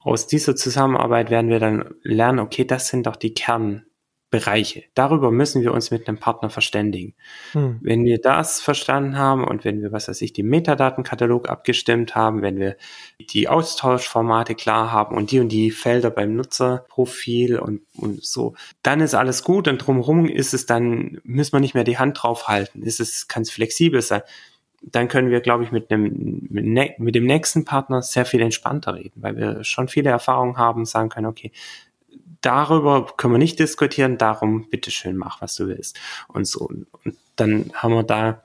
aus dieser Zusammenarbeit werden wir dann lernen, okay, das sind doch die Kern, Bereiche. Darüber müssen wir uns mit einem Partner verständigen. Hm. Wenn wir das verstanden haben und wenn wir, was weiß ich, die Metadatenkatalog abgestimmt haben, wenn wir die Austauschformate klar haben und die und die Felder beim Nutzerprofil und, und so, dann ist alles gut und drumherum ist es dann, müssen wir nicht mehr die Hand drauf halten. Ist es, kann es flexibel sein. Dann können wir, glaube ich, mit einem, mit, ne, mit dem nächsten Partner sehr viel entspannter reden, weil wir schon viele Erfahrungen haben, sagen können, okay, darüber können wir nicht diskutieren, darum bitteschön mach, was du willst. Und so. Und dann haben wir da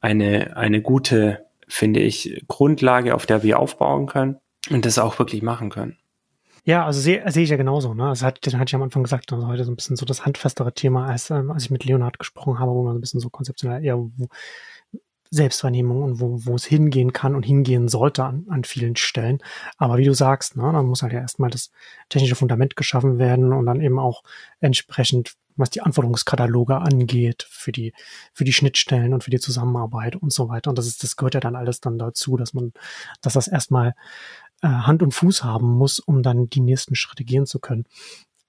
eine, eine gute, finde ich, Grundlage, auf der wir aufbauen können und das auch wirklich machen können. Ja, also sehe seh ich ja genauso. Ne? Also hat, das hatte ich am Anfang gesagt, also heute so ein bisschen so das handfestere Thema, als, ähm, als ich mit Leonhard gesprochen habe, wo man so ein bisschen so konzeptionell eher wo, Selbstwahrnehmung und wo, wo es hingehen kann und hingehen sollte an, an vielen Stellen. Aber wie du sagst, ne, dann muss halt ja erstmal das technische Fundament geschaffen werden und dann eben auch entsprechend, was die Anforderungskataloge angeht, für die, für die Schnittstellen und für die Zusammenarbeit und so weiter. Und das ist, das gehört ja dann alles dann dazu, dass man, dass das erstmal äh, Hand und Fuß haben muss, um dann die nächsten Schritte gehen zu können.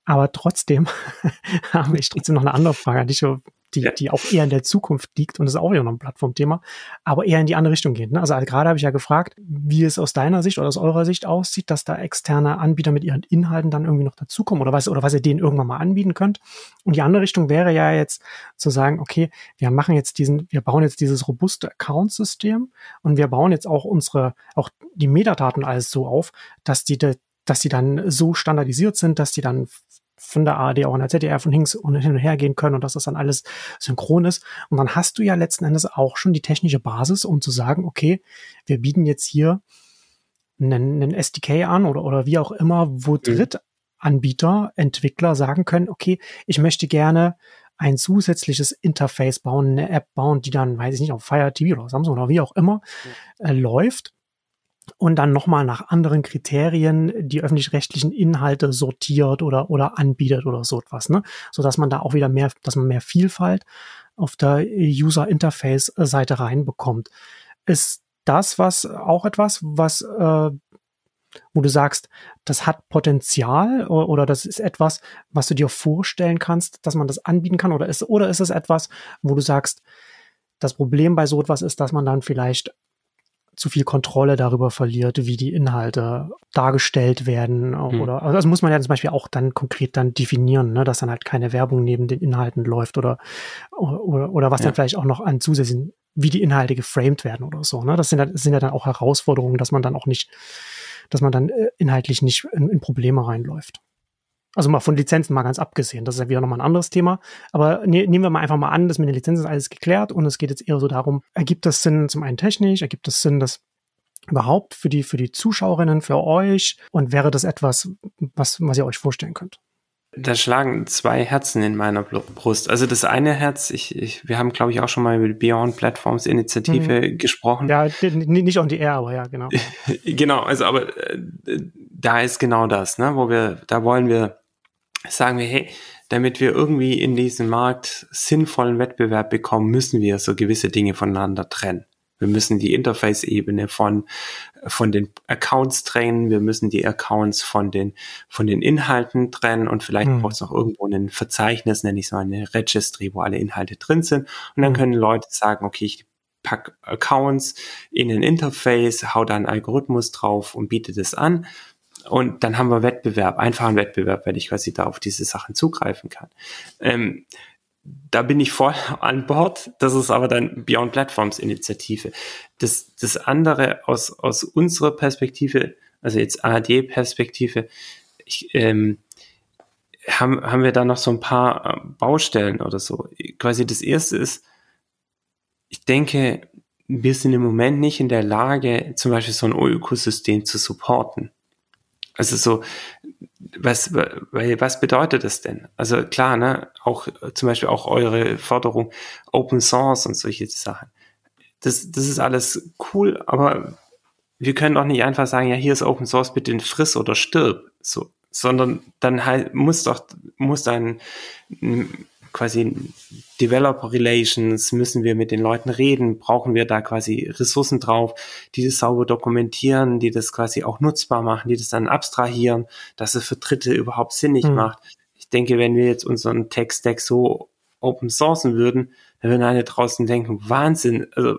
Aber trotzdem habe ich trotzdem noch eine andere Frage an dich, die, ja. die auch eher in der Zukunft liegt und das ist auch wieder noch ein Plattformthema, aber eher in die andere Richtung geht. Ne? Also, also gerade habe ich ja gefragt, wie es aus deiner Sicht oder aus eurer Sicht aussieht, dass da externe Anbieter mit ihren Inhalten dann irgendwie noch dazukommen oder was, oder was ihr denen irgendwann mal anbieten könnt. Und die andere Richtung wäre ja jetzt zu sagen, okay, wir machen jetzt diesen, wir bauen jetzt dieses robuste Account-System und wir bauen jetzt auch unsere, auch die Metadaten alles so auf, dass die, dass die dann so standardisiert sind, dass die dann von der ARD auch in der ZDR von Hinks und hin und her gehen können und dass das dann alles synchron ist. Und dann hast du ja letzten Endes auch schon die technische Basis, um zu sagen, okay, wir bieten jetzt hier einen, einen SDK an oder, oder wie auch immer, wo mhm. Drittanbieter, Entwickler sagen können, okay, ich möchte gerne ein zusätzliches Interface bauen, eine App bauen, die dann, weiß ich nicht, auf Fire TV oder Samsung oder wie auch immer äh, läuft und dann nochmal nach anderen Kriterien die öffentlich-rechtlichen Inhalte sortiert oder, oder anbietet oder so etwas, ne? So dass man da auch wieder mehr, dass man mehr Vielfalt auf der User Interface Seite reinbekommt. Ist das was auch etwas, was, äh, wo du sagst, das hat Potenzial oder, oder das ist etwas, was du dir vorstellen kannst, dass man das anbieten kann oder ist, oder ist es etwas, wo du sagst, das Problem bei so etwas ist, dass man dann vielleicht zu viel Kontrolle darüber verliert, wie die Inhalte dargestellt werden. Hm. Oder also das muss man ja zum Beispiel auch dann konkret dann definieren, ne, dass dann halt keine Werbung neben den Inhalten läuft oder, oder, oder was ja. dann vielleicht auch noch an zusätzlichen, wie die Inhalte geframed werden oder so. Ne? Das sind, das sind ja dann auch Herausforderungen, dass man dann auch nicht, dass man dann äh, inhaltlich nicht in, in Probleme reinläuft. Also mal von Lizenzen mal ganz abgesehen, das ist ja wieder nochmal ein anderes Thema. Aber ne, nehmen wir mal einfach mal an, dass mit den Lizenzen ist alles geklärt und es geht jetzt eher so darum, ergibt das Sinn zum einen technisch, ergibt das Sinn, dass überhaupt für die, für die Zuschauerinnen, für euch und wäre das etwas, was, was ihr euch vorstellen könnt? Da schlagen zwei Herzen in meiner Brust. Also das eine Herz, ich, ich wir haben, glaube ich, auch schon mal über die Beyond Platforms Initiative mhm. gesprochen. Ja, nicht on the air, aber ja, genau. genau, also aber äh, da ist genau das, ne, wo wir, da wollen wir sagen wir, hey, damit wir irgendwie in diesem Markt sinnvollen Wettbewerb bekommen, müssen wir so gewisse Dinge voneinander trennen. Wir müssen die Interface-Ebene von, von den Accounts trennen. Wir müssen die Accounts von den, von den Inhalten trennen und vielleicht mhm. braucht es noch irgendwo ein Verzeichnis, nenne ich so eine Registry, wo alle Inhalte drin sind. Und dann mhm. können Leute sagen, okay, ich pack Accounts in ein Interface, hau da einen Algorithmus drauf und biete das an. Und dann haben wir Wettbewerb, einfachen Wettbewerb, wenn ich quasi da auf diese Sachen zugreifen kann. Ähm, da bin ich voll an Bord. Das ist aber dann Beyond Platforms Initiative. Das, das andere aus, aus unserer Perspektive, also jetzt AD-Perspektive, ähm, haben, haben wir da noch so ein paar äh, Baustellen oder so. Quasi das erste ist, ich denke, wir sind im Moment nicht in der Lage, zum Beispiel so ein Ökosystem zu supporten. Also so, was, was bedeutet das denn? Also klar, ne, auch zum Beispiel auch eure Forderung Open Source und solche Sachen. Das, das ist alles cool, aber wir können doch nicht einfach sagen, ja, hier ist Open Source, bitte friss oder stirb, so, sondern dann halt muss doch, muss dann quasi Developer Relations, müssen wir mit den Leuten reden, brauchen wir da quasi Ressourcen drauf, die das sauber dokumentieren, die das quasi auch nutzbar machen, die das dann abstrahieren, dass es für Dritte überhaupt sinnig mhm. macht. Ich denke, wenn wir jetzt unseren Tech-Stack so open sourcen würden, dann würden alle draußen denken, Wahnsinn, also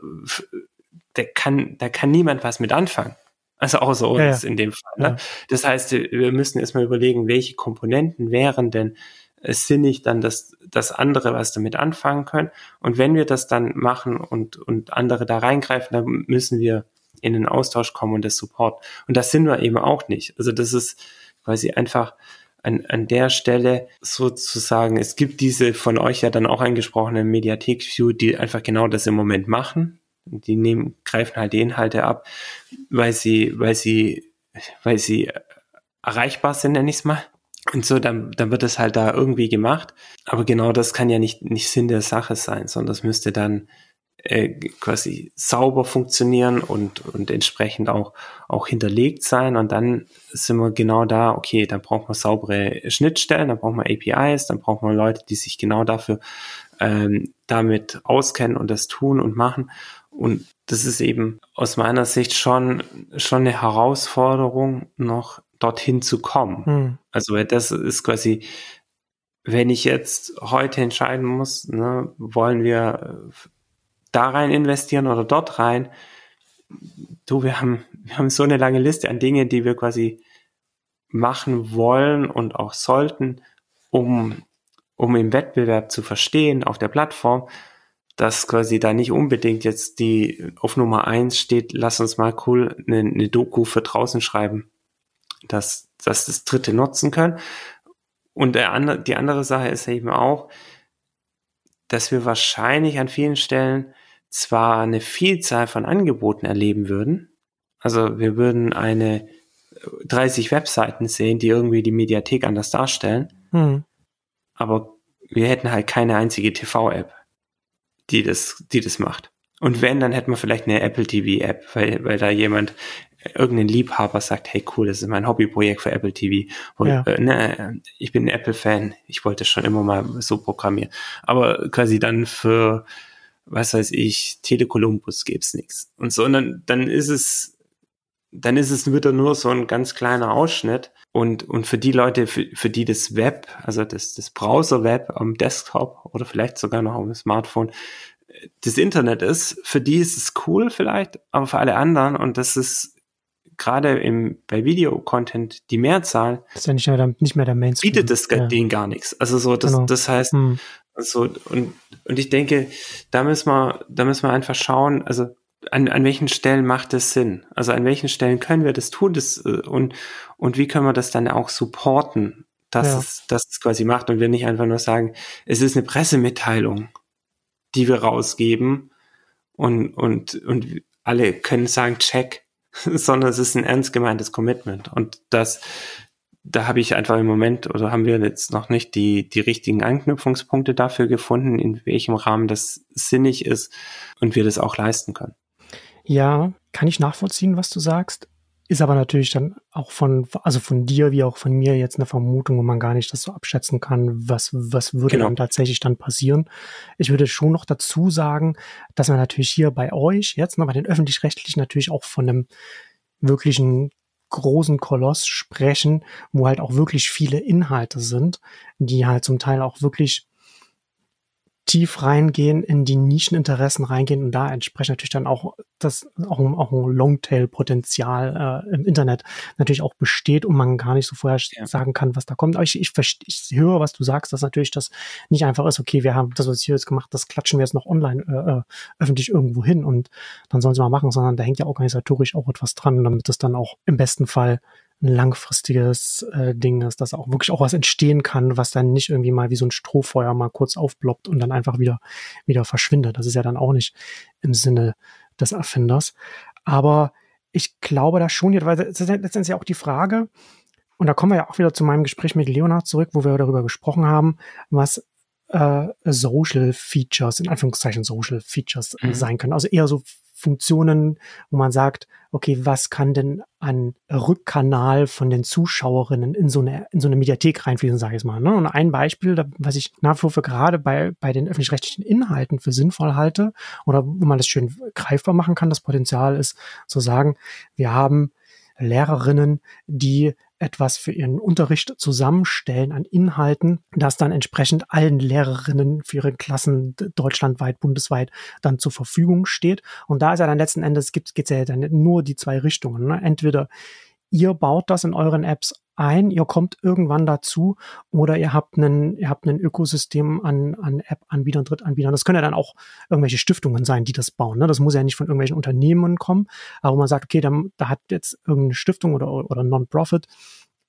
da kann, da kann niemand was mit anfangen. Also außer uns ja, ja. in dem Fall. Ne? Ja. Das heißt, wir müssen erstmal überlegen, welche Komponenten wären denn sinnig dann das, das andere, was damit anfangen können. Und wenn wir das dann machen und, und andere da reingreifen, dann müssen wir in den Austausch kommen und das Support. Und das sind wir eben auch nicht. Also das ist quasi einfach an, an der Stelle sozusagen, es gibt diese von euch ja dann auch angesprochene Mediathek-View, die einfach genau das im Moment machen. Die nehmen, greifen halt die Inhalte ab, weil sie, weil sie, weil sie erreichbar sind, nenne ich es mal. Und so, dann, dann wird es halt da irgendwie gemacht. Aber genau das kann ja nicht, nicht Sinn der Sache sein, sondern das müsste dann äh, quasi sauber funktionieren und, und entsprechend auch, auch hinterlegt sein. Und dann sind wir genau da, okay, dann braucht man saubere Schnittstellen, dann braucht man APIs, dann braucht man Leute, die sich genau dafür ähm, damit auskennen und das tun und machen. Und das ist eben aus meiner Sicht schon, schon eine Herausforderung, noch dorthin zu kommen. Hm. Also das ist quasi, wenn ich jetzt heute entscheiden muss, ne, wollen wir da rein investieren oder dort rein, du, wir haben, wir haben so eine lange Liste an Dingen, die wir quasi machen wollen und auch sollten, um, um im Wettbewerb zu verstehen auf der Plattform, dass quasi da nicht unbedingt jetzt die auf Nummer eins steht, lass uns mal cool eine, eine Doku für draußen schreiben, dass, dass das Dritte nutzen können. Und der andere, die andere Sache ist eben auch, dass wir wahrscheinlich an vielen Stellen zwar eine Vielzahl von Angeboten erleben würden, also wir würden eine 30 äh, Webseiten sehen, die irgendwie die Mediathek anders darstellen, hm. aber wir hätten halt keine einzige TV-App, die das, die das macht. Und wenn, dann hätten wir vielleicht eine Apple TV-App, weil, weil da jemand, irgendein Liebhaber sagt, hey cool, das ist mein Hobbyprojekt für Apple TV. Und, ja. äh, ne, ich bin ein Apple-Fan, ich wollte schon immer mal so programmieren. Aber quasi dann für was weiß ich, Telekolumbus gibt's nichts. Und so, und dann, dann ist es, dann ist es wieder nur so ein ganz kleiner Ausschnitt. Und, und für die Leute, für, für die das Web, also das, das Browser-Web am Desktop oder vielleicht sogar noch auf dem Smartphone, das Internet ist, für die ist es cool vielleicht, aber für alle anderen, und das ist gerade im, bei Video-Content die Mehrzahl. Das ist ja nicht mehr der, nicht mehr der Mainstream. Bietet das ja. denen gar nichts. Also so, das, genau. das heißt, hm. So, und, und ich denke, da müssen wir, da müssen wir einfach schauen, also an, an welchen Stellen macht es Sinn? Also an welchen Stellen können wir das tun das, äh, und, und wie können wir das dann auch supporten, dass, ja. es, dass es quasi macht und wir nicht einfach nur sagen, es ist eine Pressemitteilung, die wir rausgeben und, und, und alle können sagen, check, sondern es ist ein ernst gemeintes Commitment und das, da habe ich einfach im Moment oder haben wir jetzt noch nicht die, die richtigen Anknüpfungspunkte dafür gefunden, in welchem Rahmen das sinnig ist und wir das auch leisten können. Ja, kann ich nachvollziehen, was du sagst. Ist aber natürlich dann auch von, also von dir wie auch von mir jetzt eine Vermutung, wo man gar nicht das so abschätzen kann, was, was würde genau. dann tatsächlich dann passieren. Ich würde schon noch dazu sagen, dass man natürlich hier bei euch jetzt, ne, bei den öffentlich-rechtlichen natürlich auch von einem wirklichen großen Koloss sprechen, wo halt auch wirklich viele Inhalte sind, die halt zum Teil auch wirklich tief reingehen, in die Nischeninteressen reingehen und da entsprechend natürlich dann auch das auch, auch ein Longtail-Potenzial äh, im Internet natürlich auch besteht und man gar nicht so vorher ja. sagen kann, was da kommt. Aber ich, ich, ich höre, was du sagst, dass natürlich das nicht einfach ist, okay, wir haben das, was hier jetzt gemacht, das klatschen wir jetzt noch online äh, äh öffentlich irgendwo hin und dann sollen sie mal machen, sondern da hängt ja organisatorisch auch etwas dran, damit das dann auch im besten Fall ein langfristiges äh, Ding ist, dass auch wirklich auch was entstehen kann, was dann nicht irgendwie mal wie so ein Strohfeuer mal kurz aufploppt und dann einfach wieder, wieder verschwindet. Das ist ja dann auch nicht im Sinne des Erfinders. Aber ich glaube da schon, weil das ist letztendlich ja auch die Frage, und da kommen wir ja auch wieder zu meinem Gespräch mit Leonard zurück, wo wir darüber gesprochen haben, was äh, Social Features, in Anführungszeichen Social Features mhm. sein können. Also eher so Funktionen, wo man sagt, okay, was kann denn an Rückkanal von den Zuschauerinnen in so eine, in so eine Mediathek reinfließen, sage ich mal. Ne? Und ein Beispiel, was ich nach wie vor gerade bei, bei den öffentlich-rechtlichen Inhalten für sinnvoll halte oder wo man das schön greifbar machen kann, das Potenzial ist zu sagen, wir haben Lehrerinnen, die etwas für ihren Unterricht zusammenstellen an Inhalten, das dann entsprechend allen Lehrerinnen für ihre Klassen deutschlandweit, bundesweit dann zur Verfügung steht. Und da ist ja dann letzten Endes gibt es ja dann nur die zwei Richtungen. Ne? Entweder ihr baut das in euren Apps ein, ihr kommt irgendwann dazu oder ihr habt einen, ihr habt ein Ökosystem an, an App-Anbietern, Drittanbietern. Das können ja dann auch irgendwelche Stiftungen sein, die das bauen. Ne? Das muss ja nicht von irgendwelchen Unternehmen kommen, aber man sagt, okay, da, da hat jetzt irgendeine Stiftung oder, oder Non-Profit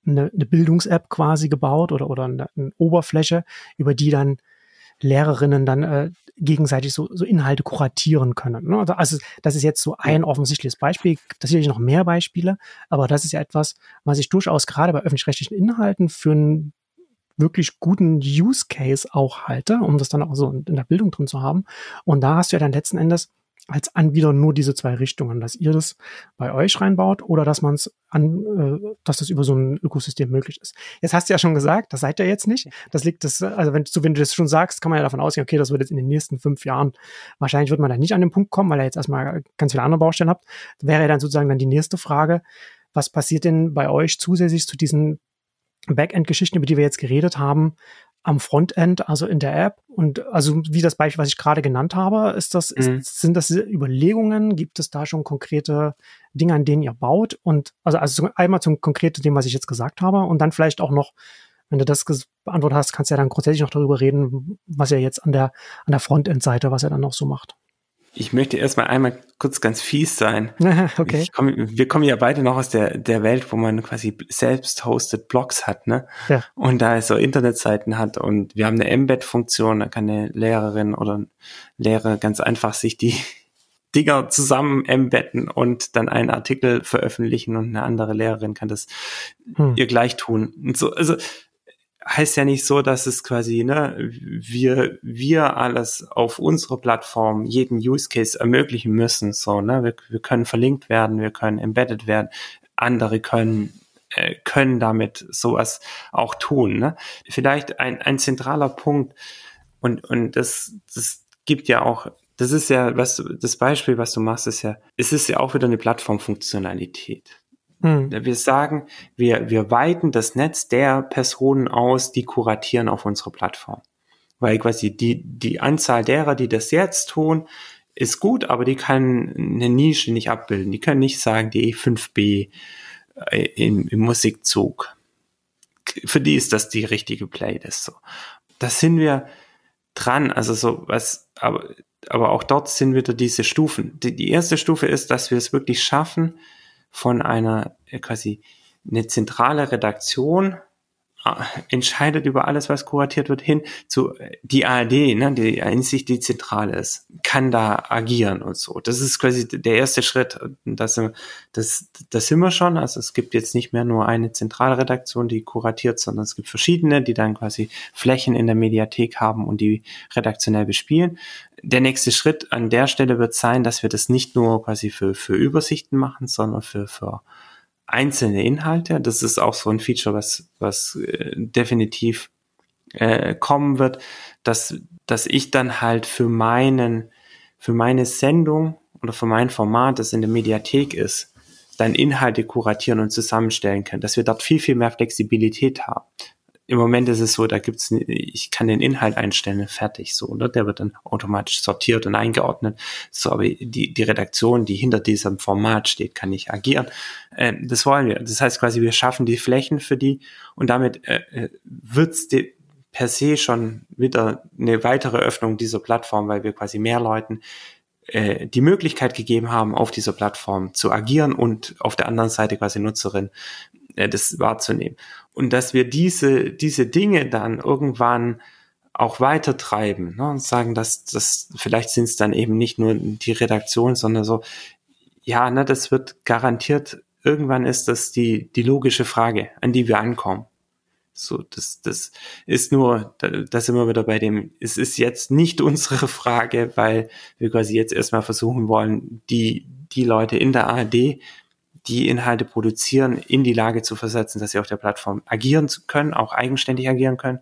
eine, eine Bildungs-App quasi gebaut oder, oder eine, eine Oberfläche, über die dann Lehrerinnen dann äh, gegenseitig so, so Inhalte kuratieren können. Ne? Also, also das ist jetzt so ein offensichtliches Beispiel. Das sicherlich noch mehr Beispiele, aber das ist ja etwas, was ich durchaus gerade bei öffentlich-rechtlichen Inhalten für einen wirklich guten Use Case auch halte, um das dann auch so in der Bildung drin zu haben. Und da hast du ja dann letzten Endes als Anbieter nur diese zwei Richtungen, dass ihr das bei euch reinbaut oder dass man es an, äh, dass das über so ein Ökosystem möglich ist. Jetzt hast du ja schon gesagt, das seid ihr jetzt nicht. Das liegt das, also wenn, du, wenn du das schon sagst, kann man ja davon ausgehen, okay, das wird jetzt in den nächsten fünf Jahren, wahrscheinlich wird man da nicht an den Punkt kommen, weil ihr jetzt erstmal ganz viele andere Baustellen habt. Wäre ja dann sozusagen dann die nächste Frage, was passiert denn bei euch zusätzlich zu diesen Backend-Geschichten, über die wir jetzt geredet haben, am Frontend, also in der App. Und also wie das Beispiel, was ich gerade genannt habe, ist das, mhm. ist, sind das Überlegungen? Gibt es da schon konkrete Dinge, an denen ihr baut? Und also, also einmal zum konkreten dem, was ich jetzt gesagt habe, und dann vielleicht auch noch, wenn du das beantwortet hast, kannst du ja dann grundsätzlich noch darüber reden, was ihr jetzt an der, an der Frontend-Seite, was ihr dann noch so macht. Ich möchte erstmal einmal kurz ganz fies sein. okay. Komm, wir kommen ja beide noch aus der, der Welt, wo man quasi selbst hosted Blogs hat, ne? Ja. Und da so Internetseiten hat und wir haben eine Embed-Funktion, da kann eine Lehrerin oder ein Lehrer ganz einfach sich die Dinger zusammen embedden und dann einen Artikel veröffentlichen und eine andere Lehrerin kann das hm. ihr gleich tun. Und so, also heißt ja nicht so, dass es quasi, ne, wir, wir alles auf unserer Plattform jeden Use Case ermöglichen müssen, so, ne, wir, wir können verlinkt werden, wir können embedded werden, andere können äh, können damit sowas auch tun. Ne? Vielleicht ein, ein zentraler Punkt und, und das, das gibt ja auch, das ist ja, was du, das Beispiel, was du machst, ist ja, es ist ja auch wieder eine Plattformfunktionalität. Hm. Wir sagen, wir, wir weiten das Netz der Personen aus, die kuratieren auf unserer Plattform. Weil quasi die, die Anzahl derer, die das jetzt tun, ist gut, aber die kann eine Nische nicht abbilden. Die können nicht sagen, die E5B äh, im, im Musikzug. Für die ist das die richtige Playlist. So. Das sind wir dran. Also so was, aber, aber auch dort sind wieder diese Stufen. Die, die erste Stufe ist, dass wir es wirklich schaffen, von einer äh, quasi eine zentrale Redaktion entscheidet über alles, was kuratiert wird, hin zu äh, die ARD, ne, die in sich die Zentrale ist, kann da agieren und so. Das ist quasi der erste Schritt. Das, das, das sind wir schon. Also es gibt jetzt nicht mehr nur eine Zentralredaktion, die kuratiert, sondern es gibt verschiedene, die dann quasi Flächen in der Mediathek haben und die redaktionell bespielen der nächste Schritt an der Stelle wird sein, dass wir das nicht nur quasi für, für Übersichten machen, sondern für, für einzelne Inhalte. Das ist auch so ein Feature, was, was äh, definitiv äh, kommen wird, dass, dass ich dann halt für meinen, für meine Sendung oder für mein Format, das in der Mediathek ist, dann Inhalte kuratieren und zusammenstellen kann, dass wir dort viel, viel mehr Flexibilität haben im Moment ist es so, da gibt's, ich kann den Inhalt einstellen, fertig, so, ne? Der wird dann automatisch sortiert und eingeordnet. So, aber die, die Redaktion, die hinter diesem Format steht, kann nicht agieren. Äh, das wollen wir. Das heißt quasi, wir schaffen die Flächen für die und damit äh, äh wird's die, per se schon wieder eine weitere Öffnung dieser Plattform, weil wir quasi mehr Leuten äh, die Möglichkeit gegeben haben, auf dieser Plattform zu agieren und auf der anderen Seite quasi Nutzerin äh, das wahrzunehmen. Und dass wir diese, diese Dinge dann irgendwann auch weiter treiben ne, und sagen, dass das vielleicht sind es dann eben nicht nur die Redaktion, sondern so, ja, ne, das wird garantiert, irgendwann ist das die, die logische Frage, an die wir ankommen. So, das, das ist nur, da, da sind wir wieder bei dem, es ist jetzt nicht unsere Frage, weil wir quasi jetzt erstmal versuchen wollen, die, die Leute in der ARD die Inhalte produzieren, in die Lage zu versetzen, dass sie auf der Plattform agieren können, auch eigenständig agieren können.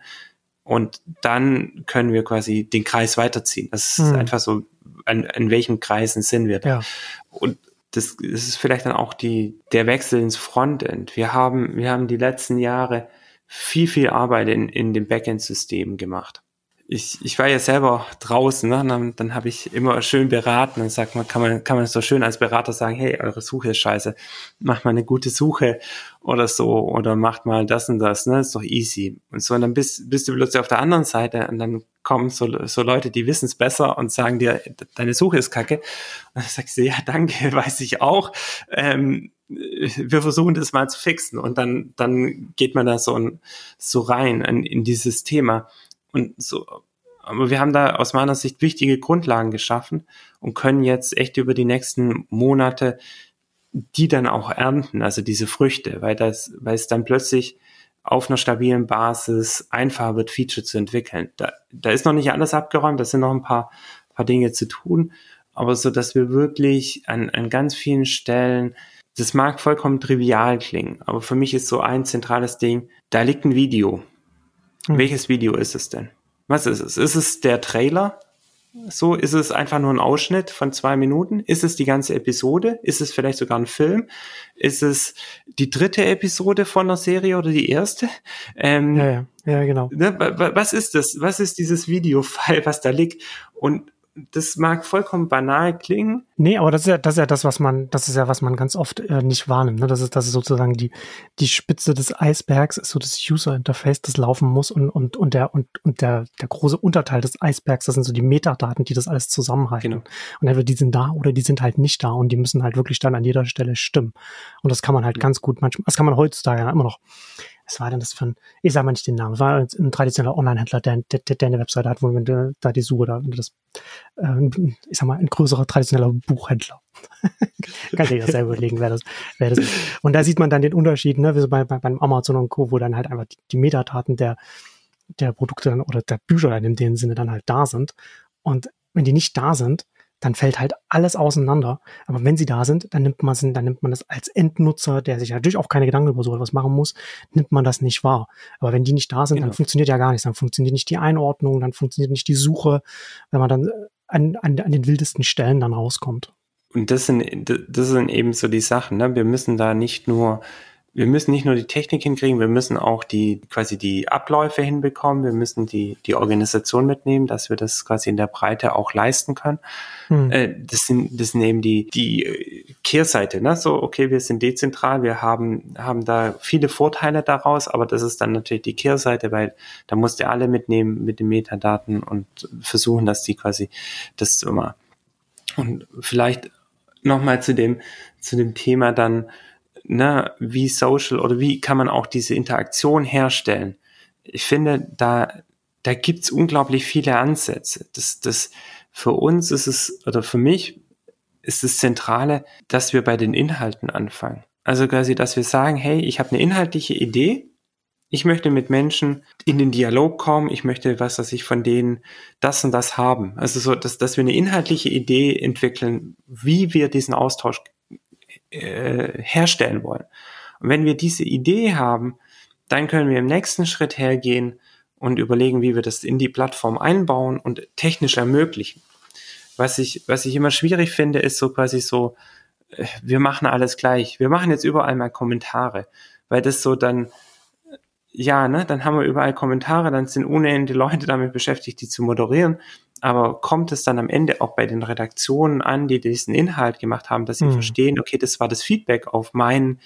Und dann können wir quasi den Kreis weiterziehen. Das ist hm. einfach so, an, an welchen Kreisen sind wir da. Ja. Und das, das ist vielleicht dann auch die, der Wechsel ins Frontend. Wir haben, wir haben die letzten Jahre viel, viel Arbeit in, in dem Backend-System gemacht ich, ich war ja selber draußen, ne? dann, dann habe ich immer schön beraten und sagt man, kann man, kann man so schön als Berater sagen, hey, eure Suche ist scheiße, macht mal eine gute Suche oder so oder macht mal das und das, ne, ist doch easy. Und so, und dann bist, bist du plötzlich auf der anderen Seite und dann kommen so, so Leute, die wissen es besser und sagen dir, deine Suche ist kacke. Und dann sagst du, ja, danke, weiß ich auch. Ähm, wir versuchen das mal zu fixen und dann, dann geht man da so, so rein in, in dieses Thema. Und so, aber wir haben da aus meiner Sicht wichtige Grundlagen geschaffen und können jetzt echt über die nächsten Monate die dann auch ernten, also diese Früchte, weil das, weil es dann plötzlich auf einer stabilen Basis einfacher wird, Feature zu entwickeln. Da, da ist noch nicht alles abgeräumt, da sind noch ein paar, paar Dinge zu tun, aber so, dass wir wirklich an, an ganz vielen Stellen, das mag vollkommen trivial klingen, aber für mich ist so ein zentrales Ding, da liegt ein Video hm. Welches Video ist es denn? Was ist es? Ist es der Trailer? So, ist es einfach nur ein Ausschnitt von zwei Minuten? Ist es die ganze Episode? Ist es vielleicht sogar ein Film? Ist es die dritte Episode von der Serie oder die erste? Ähm, ja, ja, ja, genau. Ne, was ist das? Was ist dieses Videofile, was da liegt? Und das mag vollkommen banal klingen. Nee, aber das ist ja, das ist ja das, was man, das ist ja, was man ganz oft äh, nicht wahrnimmt. Ne? Das ist, das ist sozusagen die, die Spitze des Eisbergs, ist so das User Interface, das laufen muss und, und, und der, und, und der, der große Unterteil des Eisbergs, das sind so die Metadaten, die das alles zusammenhalten. Genau. Und entweder die sind da oder die sind halt nicht da und die müssen halt wirklich dann an jeder Stelle stimmen. Und das kann man halt ja. ganz gut manchmal, das kann man heutzutage ja immer noch was war denn das für ein, ich sage mal nicht den Namen, war ein traditioneller Online-Händler, der, der, der eine Webseite hat, wo wenn du da die Suche, da, das, äh, ich sag mal, ein größerer traditioneller Buchhändler. Du dir das selber überlegen, wer das, wer das ist. Und da sieht man dann den Unterschied, ne, wie so bei, bei, beim Amazon und Co., wo dann halt einfach die, die Metadaten der, der Produkte dann, oder der Bücher dann in dem Sinne dann halt da sind. Und wenn die nicht da sind, dann fällt halt alles auseinander. Aber wenn sie da sind, dann nimmt man es, dann nimmt man das als Endnutzer, der sich natürlich auch keine Gedanken über so etwas machen muss, nimmt man das nicht wahr. Aber wenn die nicht da sind, genau. dann funktioniert ja gar nichts. Dann funktioniert nicht die Einordnung, dann funktioniert nicht die Suche, wenn man dann an, an, an den wildesten Stellen dann rauskommt. Und das sind, das sind eben so die Sachen, ne? Wir müssen da nicht nur wir müssen nicht nur die Technik hinkriegen, wir müssen auch die quasi die Abläufe hinbekommen, wir müssen die die Organisation mitnehmen, dass wir das quasi in der Breite auch leisten können. Hm. Äh, das sind das sind eben die die Kehrseite, ne? So okay, wir sind dezentral, wir haben haben da viele Vorteile daraus, aber das ist dann natürlich die Kehrseite, weil da musst du alle mitnehmen mit den Metadaten und versuchen, dass die quasi das immer und vielleicht noch mal zu dem zu dem Thema dann ne, wie Social oder wie kann man auch diese Interaktion herstellen. Ich finde, da, da gibt's unglaublich viele Ansätze. Das, das, für uns ist es, oder für mich ist das Zentrale, dass wir bei den Inhalten anfangen. Also quasi, dass wir sagen, hey, ich habe eine inhaltliche Idee, ich möchte mit Menschen in den Dialog kommen, ich möchte, was dass ich von denen das und das haben. Also so, dass, dass wir eine inhaltliche Idee entwickeln, wie wir diesen Austausch äh, herstellen wollen. Und wenn wir diese Idee haben, dann können wir im nächsten Schritt hergehen und überlegen, wie wir das in die Plattform einbauen und technisch ermöglichen. Was ich, was ich immer schwierig finde, ist so quasi so, äh, wir machen alles gleich. Wir machen jetzt überall mal Kommentare, weil das so dann, ja, ne, dann haben wir überall Kommentare, dann sind unendliche Leute damit beschäftigt, die zu moderieren aber kommt es dann am Ende auch bei den Redaktionen an, die diesen Inhalt gemacht haben, dass sie mhm. verstehen, okay, das war das Feedback auf meinen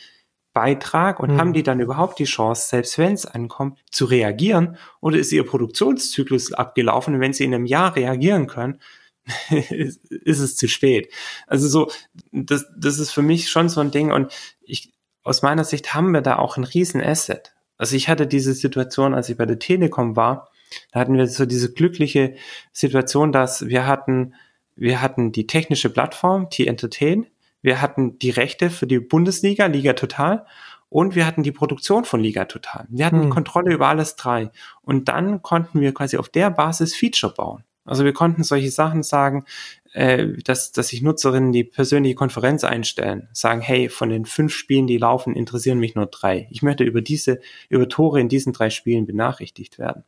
Beitrag und mhm. haben die dann überhaupt die Chance, selbst wenn es ankommt, zu reagieren oder ist ihr Produktionszyklus abgelaufen und wenn sie in einem Jahr reagieren können, ist es zu spät. Also so, das, das ist für mich schon so ein Ding und ich, aus meiner Sicht haben wir da auch ein riesen Asset. Also ich hatte diese Situation, als ich bei der Telekom war, da hatten wir so diese glückliche Situation, dass wir hatten, wir hatten die technische Plattform, T-Entertain, wir hatten die Rechte für die Bundesliga, Liga Total und wir hatten die Produktion von Liga Total. Wir hatten hm. Kontrolle über alles drei. Und dann konnten wir quasi auf der Basis Feature bauen. Also wir konnten solche Sachen sagen, äh, dass, dass sich Nutzerinnen die persönliche Konferenz einstellen, sagen, hey, von den fünf Spielen, die laufen, interessieren mich nur drei. Ich möchte über diese, über Tore in diesen drei Spielen benachrichtigt werden.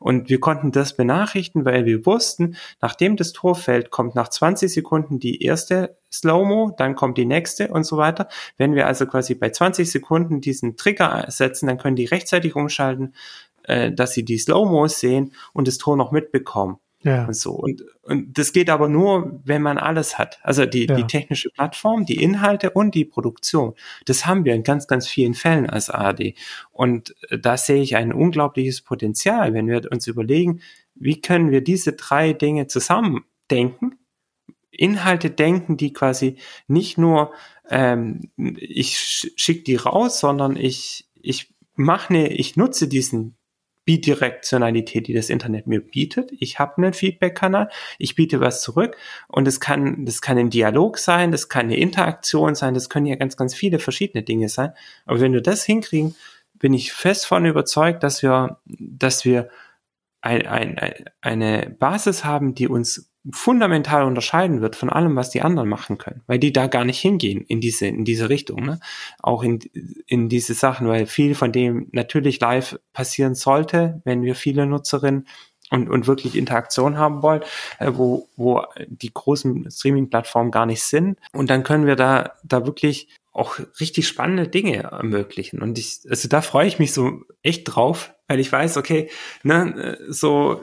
Und wir konnten das benachrichten, weil wir wussten, nachdem das Tor fällt, kommt nach 20 Sekunden die erste Slow-Mo, dann kommt die nächste und so weiter. Wenn wir also quasi bei 20 Sekunden diesen Trigger setzen, dann können die rechtzeitig umschalten, äh, dass sie die Slow-Mos sehen und das Tor noch mitbekommen. Ja. Und so. Und, und das geht aber nur, wenn man alles hat. Also die, ja. die technische Plattform, die Inhalte und die Produktion. Das haben wir in ganz, ganz vielen Fällen als ARD. Und äh, da sehe ich ein unglaubliches Potenzial, wenn wir uns überlegen, wie können wir diese drei Dinge zusammen denken, Inhalte denken, die quasi nicht nur ähm, ich schicke die raus, sondern ich ich mache ne, ich nutze diesen Bidirektionalität, die das Internet mir bietet. Ich habe einen Feedback-Kanal, ich biete was zurück und es kann, das kann ein Dialog sein, das kann eine Interaktion sein, das können ja ganz, ganz viele verschiedene Dinge sein. Aber wenn wir das hinkriegen, bin ich fest von überzeugt, dass wir, dass wir ein, ein, eine Basis haben, die uns fundamental unterscheiden wird von allem, was die anderen machen können, weil die da gar nicht hingehen in diese, in diese Richtung, ne? auch in, in diese Sachen, weil viel von dem natürlich live passieren sollte, wenn wir viele Nutzerinnen und, und wirklich Interaktion haben wollen, äh, wo, wo die großen Streaming-Plattformen gar nicht sind. Und dann können wir da, da wirklich auch richtig spannende Dinge ermöglichen. Und ich, also da freue ich mich so echt drauf, weil ich weiß, okay, ne, so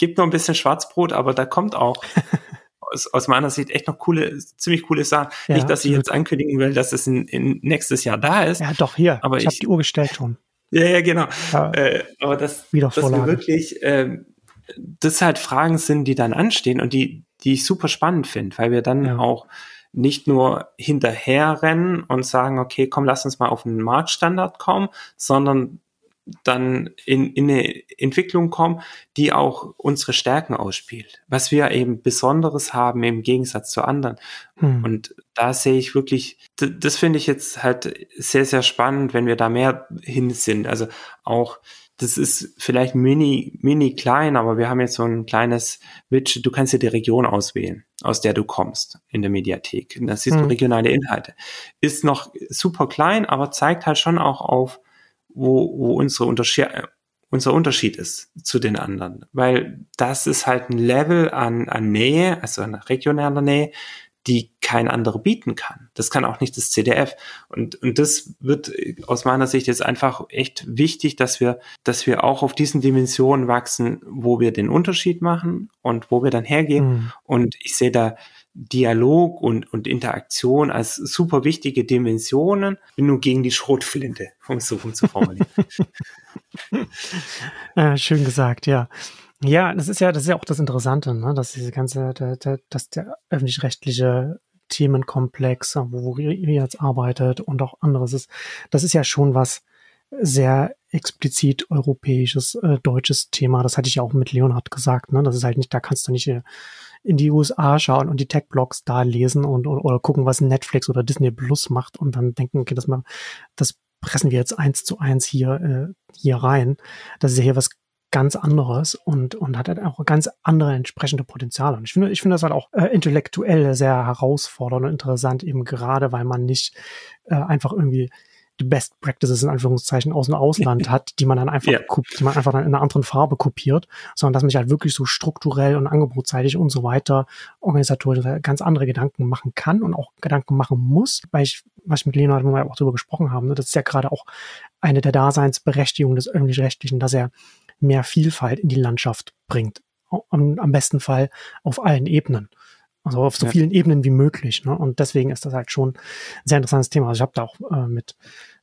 gibt noch ein bisschen Schwarzbrot, aber da kommt auch aus, aus meiner Sicht echt noch coole, ziemlich coole Sachen. Ja, Nicht, dass ich jetzt ankündigen will, dass es in, in nächstes Jahr da ist. Ja, doch, hier. Aber ich, ich habe die Uhr gestellt schon. Ja, ja, genau. Ja, äh, aber das, dass wir wirklich, äh, das halt Fragen sind, die dann anstehen und die, die ich super spannend finde, weil wir dann ja. auch nicht nur hinterherrennen und sagen, okay, komm, lass uns mal auf einen Marktstandard kommen, sondern dann in, in eine Entwicklung kommen, die auch unsere Stärken ausspielt, was wir eben Besonderes haben im Gegensatz zu anderen. Hm. Und da sehe ich wirklich, das finde ich jetzt halt sehr, sehr spannend, wenn wir da mehr hin sind. Also auch, das ist vielleicht mini, mini klein, aber wir haben jetzt so ein kleines Widget, du kannst dir die Region auswählen, aus der du kommst in der Mediathek. Das siehst hm. du regionale Inhalte. Ist noch super klein, aber zeigt halt schon auch auf, wo, wo unsere Unterschied, unser Unterschied ist zu den anderen. Weil das ist halt ein Level an, an Nähe, also an regionaler Nähe, die kein anderer bieten kann. Das kann auch nicht das CDF. Und, und das wird aus meiner Sicht jetzt einfach echt wichtig, dass wir, dass wir auch auf diesen Dimensionen wachsen, wo wir den Unterschied machen und wo wir dann hergehen. Mhm. Und ich sehe da Dialog und, und Interaktion als super wichtige Dimensionen. Bin nur gegen die Schrotflinte, um es so zu formulieren. äh, schön gesagt, ja. Ja, das ist ja, das ist ja auch das Interessante, ne? dass diese ganze, der, der, dass der öffentlich-rechtliche Themenkomplex, wo ihr jetzt arbeitet und auch anderes ist, das ist ja schon was sehr explizit europäisches, äh, deutsches Thema. Das hatte ich ja auch mit Leonhard gesagt, ne? Das ist halt nicht, da kannst du nicht äh, in die USA schauen und die Tech-Blogs da lesen und, oder, gucken, was Netflix oder Disney Plus macht und dann denken, okay, das mal, das pressen wir jetzt eins zu eins hier, äh, hier rein. Das ist ja hier was ganz anderes und, und hat halt auch ganz andere entsprechende Potenziale. Und ich finde, ich finde das halt auch äh, intellektuell sehr herausfordernd und interessant, eben gerade, weil man nicht äh, einfach irgendwie Best Practices in Anführungszeichen aus dem Ausland hat, die man dann einfach, yeah. die man einfach dann in einer anderen Farbe kopiert, sondern dass man sich halt wirklich so strukturell und angebotsseitig und so weiter organisatorisch ganz andere Gedanken machen kann und auch Gedanken machen muss, weil ich, was ich mit Leonard wir auch darüber gesprochen haben, ne, das ist ja gerade auch eine der Daseinsberechtigungen des öffentlich-rechtlichen, dass er mehr Vielfalt in die Landschaft bringt. Am besten Fall auf allen Ebenen. Also auf so ja. vielen Ebenen wie möglich. Ne? Und deswegen ist das halt schon ein sehr interessantes Thema. Also ich habe da auch äh, mit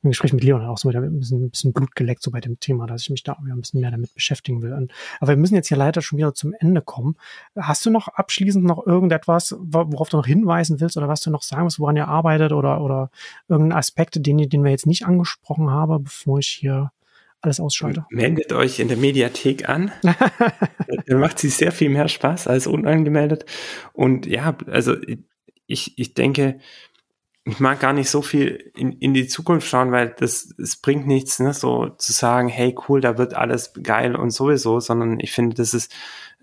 im Gespräch mit Leon auch so wieder ein bisschen, ein bisschen Blut geleckt so bei dem Thema, dass ich mich da wieder ein bisschen mehr damit beschäftigen will. Und, aber wir müssen jetzt hier leider schon wieder zum Ende kommen. Hast du noch abschließend noch irgendetwas, worauf du noch hinweisen willst oder was du noch sagen willst, woran ihr arbeitet oder, oder irgendeinen Aspekt, den, den wir jetzt nicht angesprochen haben, bevor ich hier alles ausschalte. Meldet euch in der Mediathek an. Dann macht sie sehr viel mehr Spaß als unangemeldet. Und ja, also ich, ich denke, ich mag gar nicht so viel in, in die Zukunft schauen, weil das es bringt nichts, ne, so zu sagen, hey cool, da wird alles geil und sowieso, sondern ich finde, das ist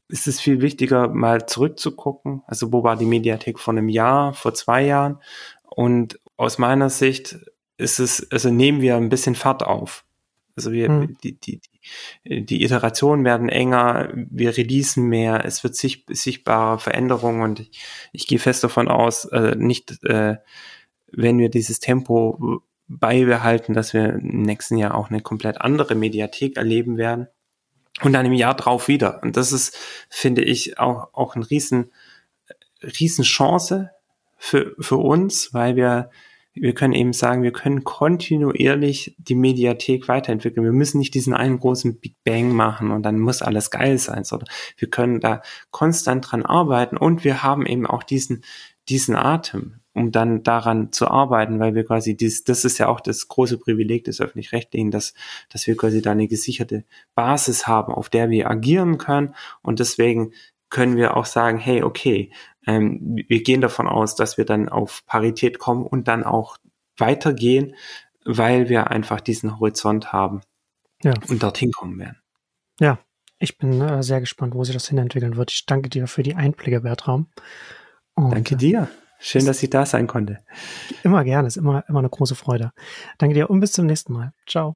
ist es viel wichtiger, mal zurückzugucken. Also wo war die Mediathek vor einem Jahr, vor zwei Jahren? Und aus meiner Sicht ist es, also nehmen wir ein bisschen Fahrt auf. Also wir, mhm. die, die, die Iterationen werden enger, wir releasen mehr, es wird sich, sichtbare Veränderungen und ich, ich gehe fest davon aus, äh, nicht, äh, wenn wir dieses Tempo beibehalten, dass wir im nächsten Jahr auch eine komplett andere Mediathek erleben werden und dann im Jahr drauf wieder. Und das ist, finde ich, auch, auch ein riesen, riesen Chance für, für uns, weil wir, wir können eben sagen, wir können kontinuierlich die Mediathek weiterentwickeln. Wir müssen nicht diesen einen großen Big Bang machen und dann muss alles geil sein, sondern wir können da konstant dran arbeiten und wir haben eben auch diesen, diesen Atem um dann daran zu arbeiten, weil wir quasi dies, das ist ja auch das große Privileg des öffentlich-rechtlichen, dass, dass wir quasi da eine gesicherte Basis haben, auf der wir agieren können und deswegen können wir auch sagen, hey, okay, ähm, wir gehen davon aus, dass wir dann auf Parität kommen und dann auch weitergehen, weil wir einfach diesen Horizont haben ja. und dorthin kommen werden. Ja, ich bin äh, sehr gespannt, wo sich das hinentwickeln wird. Ich danke dir für die Einblicke, Bertram. Und, danke dir. Schön, dass ich da sein konnte. Immer gerne, ist immer, immer eine große Freude. Danke dir und bis zum nächsten Mal. Ciao.